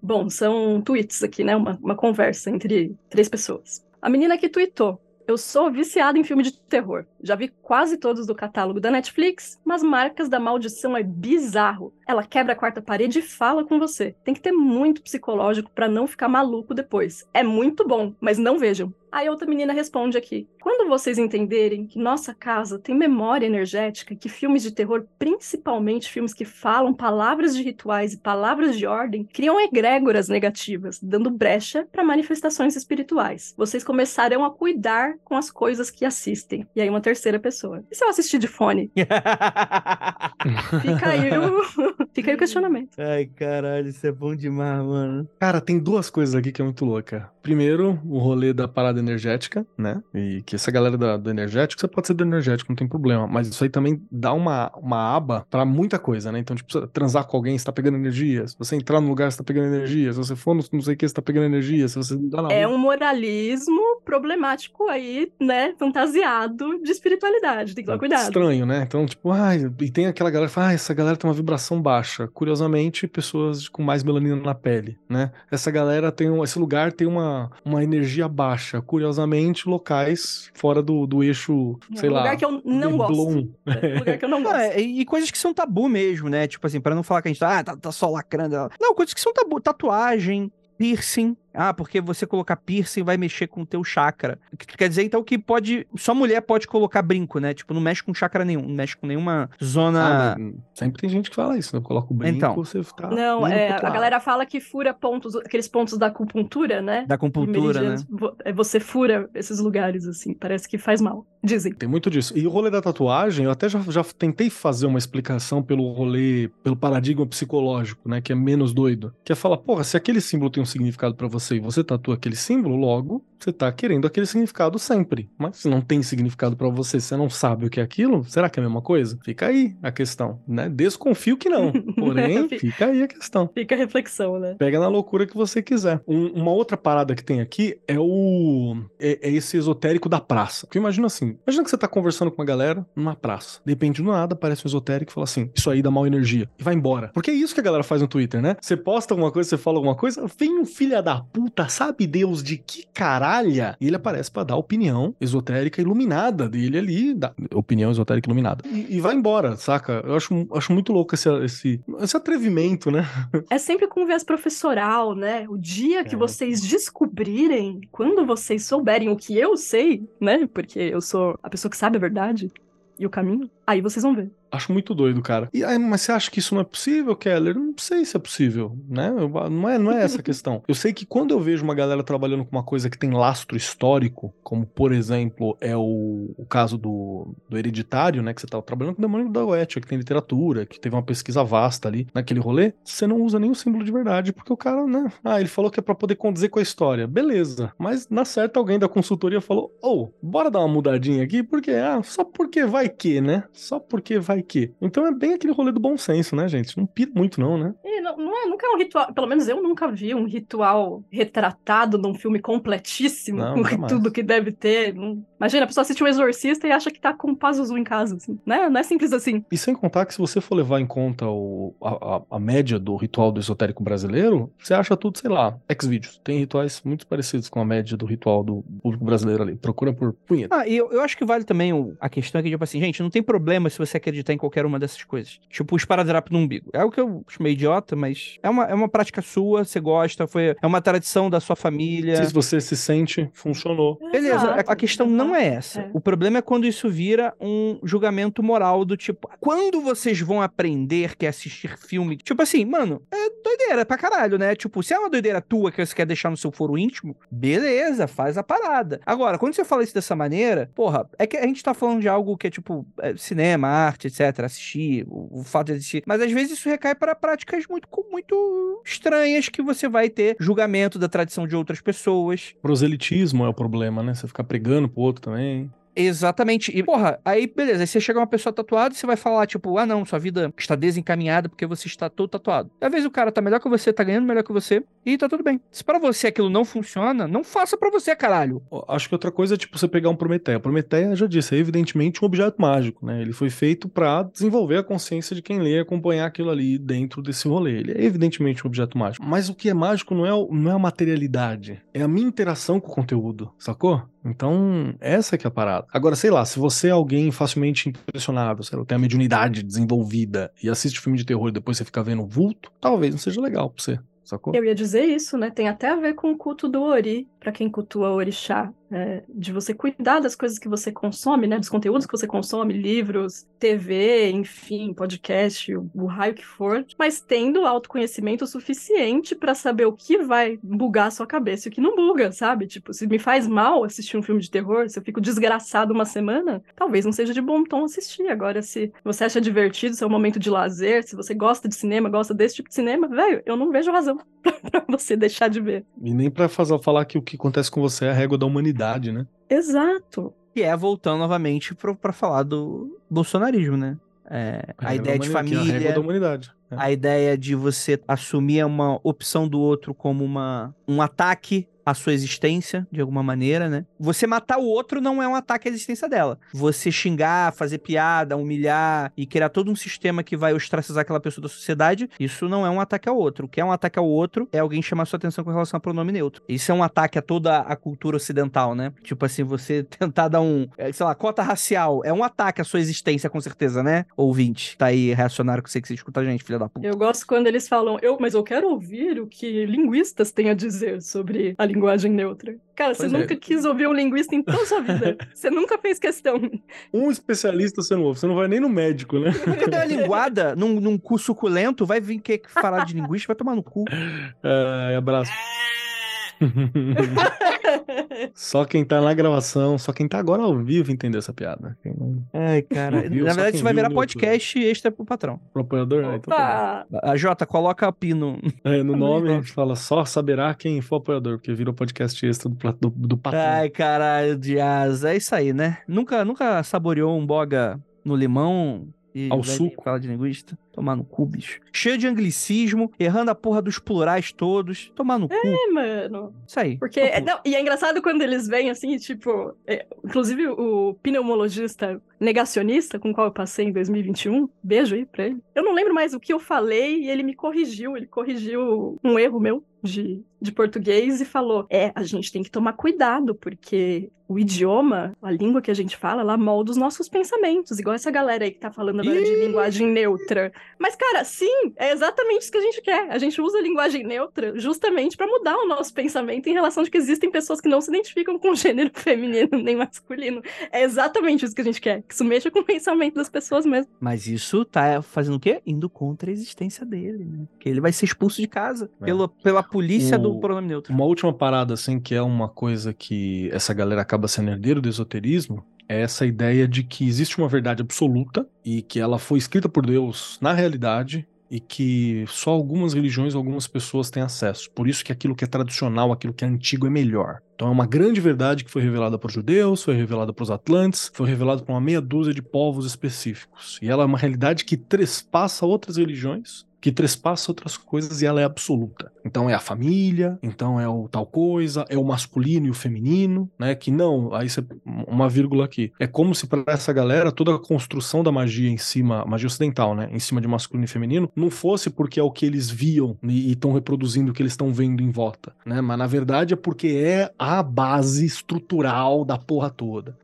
Bom, são tweets aqui, né? Uma, uma conversa entre três pessoas. A menina que tweetou. Eu sou viciada em filme de terror. Já vi quase todos do catálogo da Netflix, mas Marcas da Maldição é bizarro. Ela quebra a quarta parede e fala com você. Tem que ter muito psicológico pra não ficar maluco depois. É muito bom, mas não vejam. Aí outra menina responde aqui: Quando vocês entenderem que nossa casa tem memória energética, que filmes de terror, principalmente filmes que falam palavras de rituais e palavras de ordem, criam egrégoras negativas, dando brecha para manifestações espirituais, vocês começarão a cuidar com as coisas que assistem. E aí uma terceira pessoa: E se eu assistir de fone? Fica aí o, Fica aí o questionamento. Ai, caralho, isso é bom demais, mano. Cara, tem duas coisas aqui que é muito louca. Primeiro, o rolê da parada energética, né? E que essa galera da- do energético, você pode ser do energético, não tem problema. Mas isso aí também dá uma, uma aba pra muita coisa, né? Então, tipo, você transar com alguém, você tá pegando energia. Se você entrar num lugar, você tá pegando energia. Se você for no não sei o que, você tá pegando energia. Se você andar na É um moralismo problemático aí, né? Fantasiado de espiritualidade. Tem que tomar cuidado. Estranho, né? Então, tipo, ai, e tem aquela galera que fala, ah, essa galera tem uma vibração baixa. Curiosamente, pessoas com mais melanina na pele, né? Essa galera tem um, esse lugar tem uma, uma energia baixa. Curiosamente, locais fora do, do eixo, sei um lá. lugar que eu não gosto. É um lugar que eu não Não, gosto. é, e coisas que são tabu mesmo, né? Tipo assim, pra não falar que a gente tá, ah, tá, tá só lacrando. Não, coisas que são tabu. Tatuagem, piercing. Ah, porque você colocar piercing vai mexer com o teu chakra. Que- Quer dizer, então, que pode... Só mulher pode colocar brinco, né? Tipo, não mexe com chakra nenhum. Não mexe com nenhuma zona... Ah, sempre tem gente que fala isso, né? Coloca o brinco, Então. você tá. Não, é, a galera fala que fura pontos, aqueles pontos da acupuntura, né? Da compultura, né? É, Você fura esses lugares, assim, parece que faz mal. Dizem. Tem muito disso. E o rolê da tatuagem, eu até já, já tentei fazer uma explicação pelo rolê, pelo paradigma psicológico, né? Que é menos doido. Que é falar, porra, se aquele símbolo tem um significado pra você e você tatua aquele símbolo, logo você tá querendo aquele significado sempre. Mas se não tem significado pra você, você não sabe o que é aquilo, será que é a mesma coisa? Fica aí a questão, né? Desconfio que não. Porém, fica aí a questão. Fica a reflexão, né? Pega na loucura que você quiser. Um- uma outra parada que tem aqui é o. é, é esse esotérico da praça. Porque imagina assim, imagina que você tá conversando com uma galera numa praça. De repente, do nada, aparece um esotérico e fala assim, isso aí dá mal energia. E vai embora. Porque é isso que a galera faz no Twitter, né? Você posta alguma coisa, você fala alguma coisa, vem um filho da puta, sabe Deus de que caralha? E ele aparece pra dar opinião esotérica iluminada dele ali, da opinião esotérica iluminada. E, e vai embora, saca? Eu acho, acho muito louco esse, esse, esse atrevimento, né? É sempre com viés professoral, né? O dia que É. vocês descobrirem, quando vocês souberem o que eu sei, né? Porque eu sou a pessoa que sabe a verdade e o caminho, aí vocês vão ver. Acho muito doido, cara. E aí, mas você acha que isso não é possível, Keller? Não sei se é possível, né? Eu- não, é, não é essa a questão. Eu sei que quando eu vejo uma galera trabalhando com uma coisa que tem lastro histórico, como por exemplo é o, o caso do, do Hereditário, né? Que você tava trabalhando com o Demônio da Oetia, que tem literatura, que teve uma pesquisa vasta ali naquele rolê, você não usa nenhum símbolo de verdade, porque o cara, né? Ah, ele falou que é pra poder condizer com a história. Beleza. Mas na certa alguém da consultoria falou: Ô, bora dar uma mudadinha aqui, porque, ah, só porque vai que, né? Só porque vai que. Então é bem aquele rolê do bom senso, né, gente? Não pira muito, não, né? E não, não é, nunca é um ritual, pelo menos eu nunca vi um ritual retratado num filme completíssimo, Não, com jamais. tudo que deve ter. Não- Imagina, a pessoa assiste um exorcista e acha que tá com Pazuzu em casa, assim, né? Não é simples assim. E sem contar que se você for levar em conta o, a, a- a média do ritual do esotérico brasileiro, você acha tudo, sei lá, ex-vídeos. Tem rituais muito parecidos com a média do ritual do público brasileiro ali. Procura por punheta. Ah, e eu, eu acho que vale também o- a questão é que, tipo assim, gente, não tem problema se você acreditar em qualquer uma dessas coisas. Tipo, os paradrapos no umbigo. É o que eu acho meio idiota, mas é uma, é uma prática sua, você gosta, foi, é uma tradição da sua família. Se você se sente, funcionou. Beleza, a- a questão não é essa. É. O problema é quando isso vira um julgamento moral do tipo, quando vocês vão aprender que é assistir filme? Tipo assim, mano, é doideira pra caralho, né? Tipo, se é uma doideira tua que você quer deixar no seu foro íntimo, beleza, faz a parada. Agora, quando você fala isso dessa maneira, porra, é que a gente tá falando de algo que é tipo é, cinema, arte, etc, assistir, o, o fato de assistir. Mas às vezes isso recai para práticas muito, muito estranhas que você vai ter julgamento da tradição de outras pessoas. Proselitismo é o problema, né? Você ficar pregando pro outro também. Exatamente. E, porra, aí beleza, aí você chega uma pessoa tatuada e você vai falar, tipo, ah não, sua vida está desencaminhada porque você está todo tatuado. Às vezes o cara tá melhor que você, tá ganhando melhor que você, e tá tudo bem. Se pra você aquilo não funciona, não faça pra você, caralho. Acho que outra coisa é tipo você pegar um Prometeia. Prometeia, já disse, é evidentemente um objeto mágico, né? Ele foi feito pra desenvolver a consciência de quem lê e acompanhar aquilo ali dentro desse rolê. Ele é evidentemente um objeto mágico. Mas o que é mágico não é, não é a materialidade, é a minha interação com o conteúdo, sacou? Então, essa que é a parada. Agora, sei lá, se você é alguém facilmente impressionável, sei lá, tem a mediunidade desenvolvida e assiste filme de terror e depois você fica vendo vulto, talvez não seja legal pra você, sacou? Eu ia dizer isso, né? Tem até a ver com o culto do Ori, pra quem cultua orixá. É, de você cuidar das coisas que você consome, né? Dos conteúdos que você consome, livros, TV, enfim, podcast, o, o raio que for, mas tendo autoconhecimento suficiente pra saber o que vai bugar a sua cabeça e o que não buga, sabe? Tipo, se me faz mal assistir um filme de terror, se eu fico desgraçado uma semana, talvez não seja de bom tom assistir. Agora, se você acha divertido, se é um momento de lazer, se você gosta de cinema, gosta desse tipo de cinema, velho, eu não vejo razão pra você deixar de ver. E nem pra fazer, falar que o que acontece com você é a régua da humanidade, né? Exato. E é voltando novamente pro, pra falar do bolsonarismo, né? É, a, régua ideia da de que é a régua família, da humanidade. A ideia de você assumir uma opção do outro como uma, um ataque à sua existência, de alguma maneira, né? Você matar o outro não é um ataque à existência dela. Você xingar, fazer piada, humilhar e criar todo um sistema que vai ostracizar aquela pessoa da sociedade, isso não é um ataque ao outro. O que é um ataque ao outro é alguém chamar sua atenção com relação ao pronome neutro. Isso é um ataque a toda a cultura ocidental, né? Tipo assim, você tentar dar um, é, sei lá, cota racial, é um ataque à sua existência, com certeza, né? Ouvinte, tá aí reacionário que você que você escuta a gente, filha da puta. Eu gosto quando eles falam, eu, mas eu quero ouvir o que linguistas têm a dizer sobre a linguagem neutra. Cara, você Pois é. nunca quis ouvir um linguista em toda a sua vida. Você nunca fez questão. Um especialista você não ouve, você não vai nem no médico, né? Porque der uma linguada num, num cu suculento, vai vir que falar de linguística, vai tomar no cu. É, abraço. só quem tá na gravação, só quem tá agora ao vivo entendeu essa piada. Quem. Ai, cara. Viu? Na verdade, isso vai virar no podcast extra pro patrão. Pro apoiador, né? Então tá Opa! A Jota, coloca a pino. bom. É, no nome a gente fala só saberá quem for apoiador, porque virou podcast extra do, do, do patrão. Ai, caralho, de asa. É isso aí, né? Nunca, nunca saboreou um boga no limão e Ao suco. falar de linguista? Tomar no cu, bicho. Cheio de anglicismo, errando a porra dos plurais todos. Tomar no cu. É, mano. Isso aí. Porque, é, não, e é engraçado quando eles vêm assim, tipo, é, inclusive o pneumologista negacionista com o qual eu passei em 2021, beijo aí pra ele. Eu não lembro mais o que eu falei e ele me corrigiu, ele corrigiu um erro meu de, de português e falou: é, a gente tem que tomar cuidado, porque o idioma, a língua que a gente fala, ela molda os nossos pensamentos, igual essa galera aí que tá falando agora de linguagem neutra. Mas, cara, sim, é exatamente isso que a gente quer. A gente usa a linguagem neutra justamente para mudar o nosso pensamento em relação de que existem pessoas que não se identificam com gênero feminino nem masculino. É exatamente isso que a gente quer, que isso mexa com o pensamento das pessoas mesmo. Mas isso tá fazendo o quê? Indo contra a existência dele, né? Que ele vai ser expulso de casa É. pela, pela polícia O- do pronome neutro. Uma última parada, assim, que é uma coisa que essa galera acaba sendo herdeiro do esoterismo, é essa ideia de que existe uma verdade absoluta e que ela foi escrita por Deus na realidade e que só algumas religiões, algumas pessoas têm acesso. Por isso que aquilo que é tradicional, aquilo que é antigo é melhor. Então é uma grande verdade que foi revelada para os judeus, foi revelada para os atlantes, foi revelada para uma meia dúzia de povos específicos. E ela é uma realidade que trespassa outras religiões que trespassa outras coisas e ela é absoluta. Então é a família, então é o tal coisa, é o masculino e o feminino, né? Que não, aí você uma vírgula aqui. É como se para essa galera toda a construção da magia em cima, magia ocidental, né, em cima de masculino e feminino, não fosse porque é o que eles viam e estão reproduzindo o que eles estão vendo em volta, né? Mas na verdade é porque é a base estrutural da porra toda.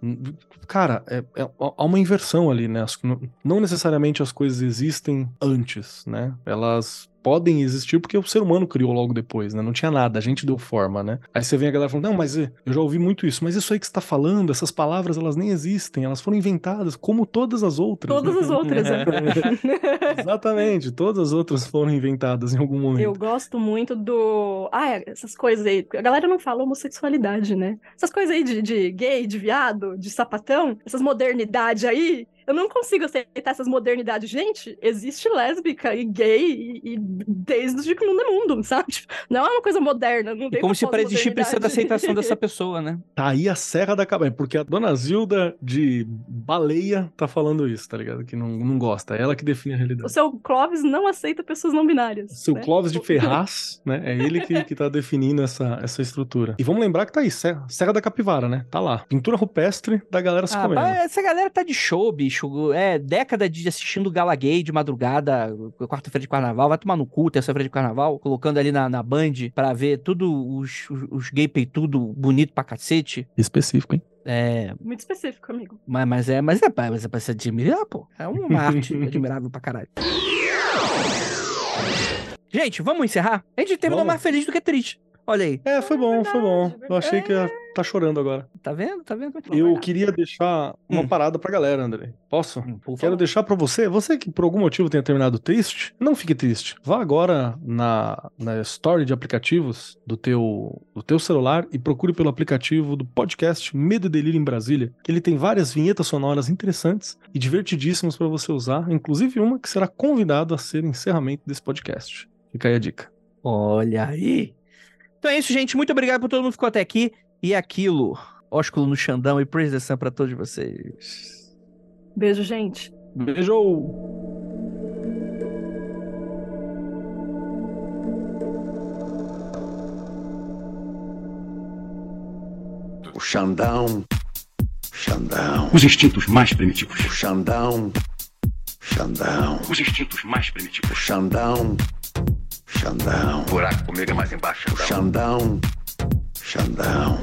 Cara, é, é- há uma inversão ali, né? As- não necessariamente as coisas existem antes, né? Elas podem existir porque o ser humano criou logo depois, né? Não tinha nada, a gente deu forma, né? Aí você vem a galera falando, não, mas eh, eu já ouvi muito isso, mas isso aí que você tá falando, essas palavras, elas nem existem, elas foram inventadas, como todas as outras. Todas né? as outras, é. Exatamente, todas as outras foram inventadas em algum momento. Eu gosto muito do. Ah, é, essas coisas aí. A galera não fala homossexualidade, né? Essas coisas aí de, de gay, de viado, de sapatão, essas modernidades aí. Eu não consigo aceitar essas modernidades. Gente, existe lésbica e gay e, e desde que o mundo é mundo, sabe? Tipo, Não é uma coisa moderna. Não E tem como se para existir precisa da aceitação dessa pessoa, né? Tá aí a Serra da Cabeça, porque a dona Zilda de baleia tá falando isso, tá ligado? Que não, não gosta, é ela que define a O realidade. seu Clóvis não aceita pessoas não binárias. Seu né? Clóvis de Ferraz, né? É ele que, que tá definindo essa, essa estrutura. E vamos lembrar que tá aí, Serra, Serra da Capivara, né? Tá lá. Pintura rupestre da galera se Ah, comendo. essa galera tá de show, bicho. É década de assistindo Gala Gay de madrugada, quarta-feira de carnaval, vai tomar no cu, terça-feira de carnaval, colocando ali na, na Band pra ver tudo os, os, os gay peitudo bonito pra cacete. Específico, hein? É, Muito específico, amigo. mas, mas é, mas é, mas é pra se admirar, pô. É uma arte admirável pra caralho. Gente, vamos encerrar? A gente terminou Vamos. mais feliz do que triste. Olha aí, É, foi bom, foi bom. verdade, Eu achei que ia tá chorando agora. tá vendo? Tá vendo? Eu queria deixar uma Hum. parada pra galera, André. Posso? Hum, Quero deixar pra você, você que por algum motivo tenha terminado triste, não fique triste. Vá agora na, na story de aplicativos do teu, do teu celular e procure pelo aplicativo do podcast Medo e Delírio em Brasília, que ele tem várias vinhetas sonoras interessantes e divertidíssimas pra você usar, inclusive uma que será convidado a ser encerramento desse podcast. Fica aí a dica. Olha aí. Então é isso, gente. Muito obrigado por todo mundo que ficou até aqui. E é aquilo, ósculo no Xandão e praise the sun pra todos vocês. Beijo, gente. Beijo! O Xandão. Xandão. Os instintos mais primitivos. O Xandão. Xandão. Os instintos mais O primitivos. Xandão. Xandão. buraco comigo é mais embaixo. O Xandão. Xandão.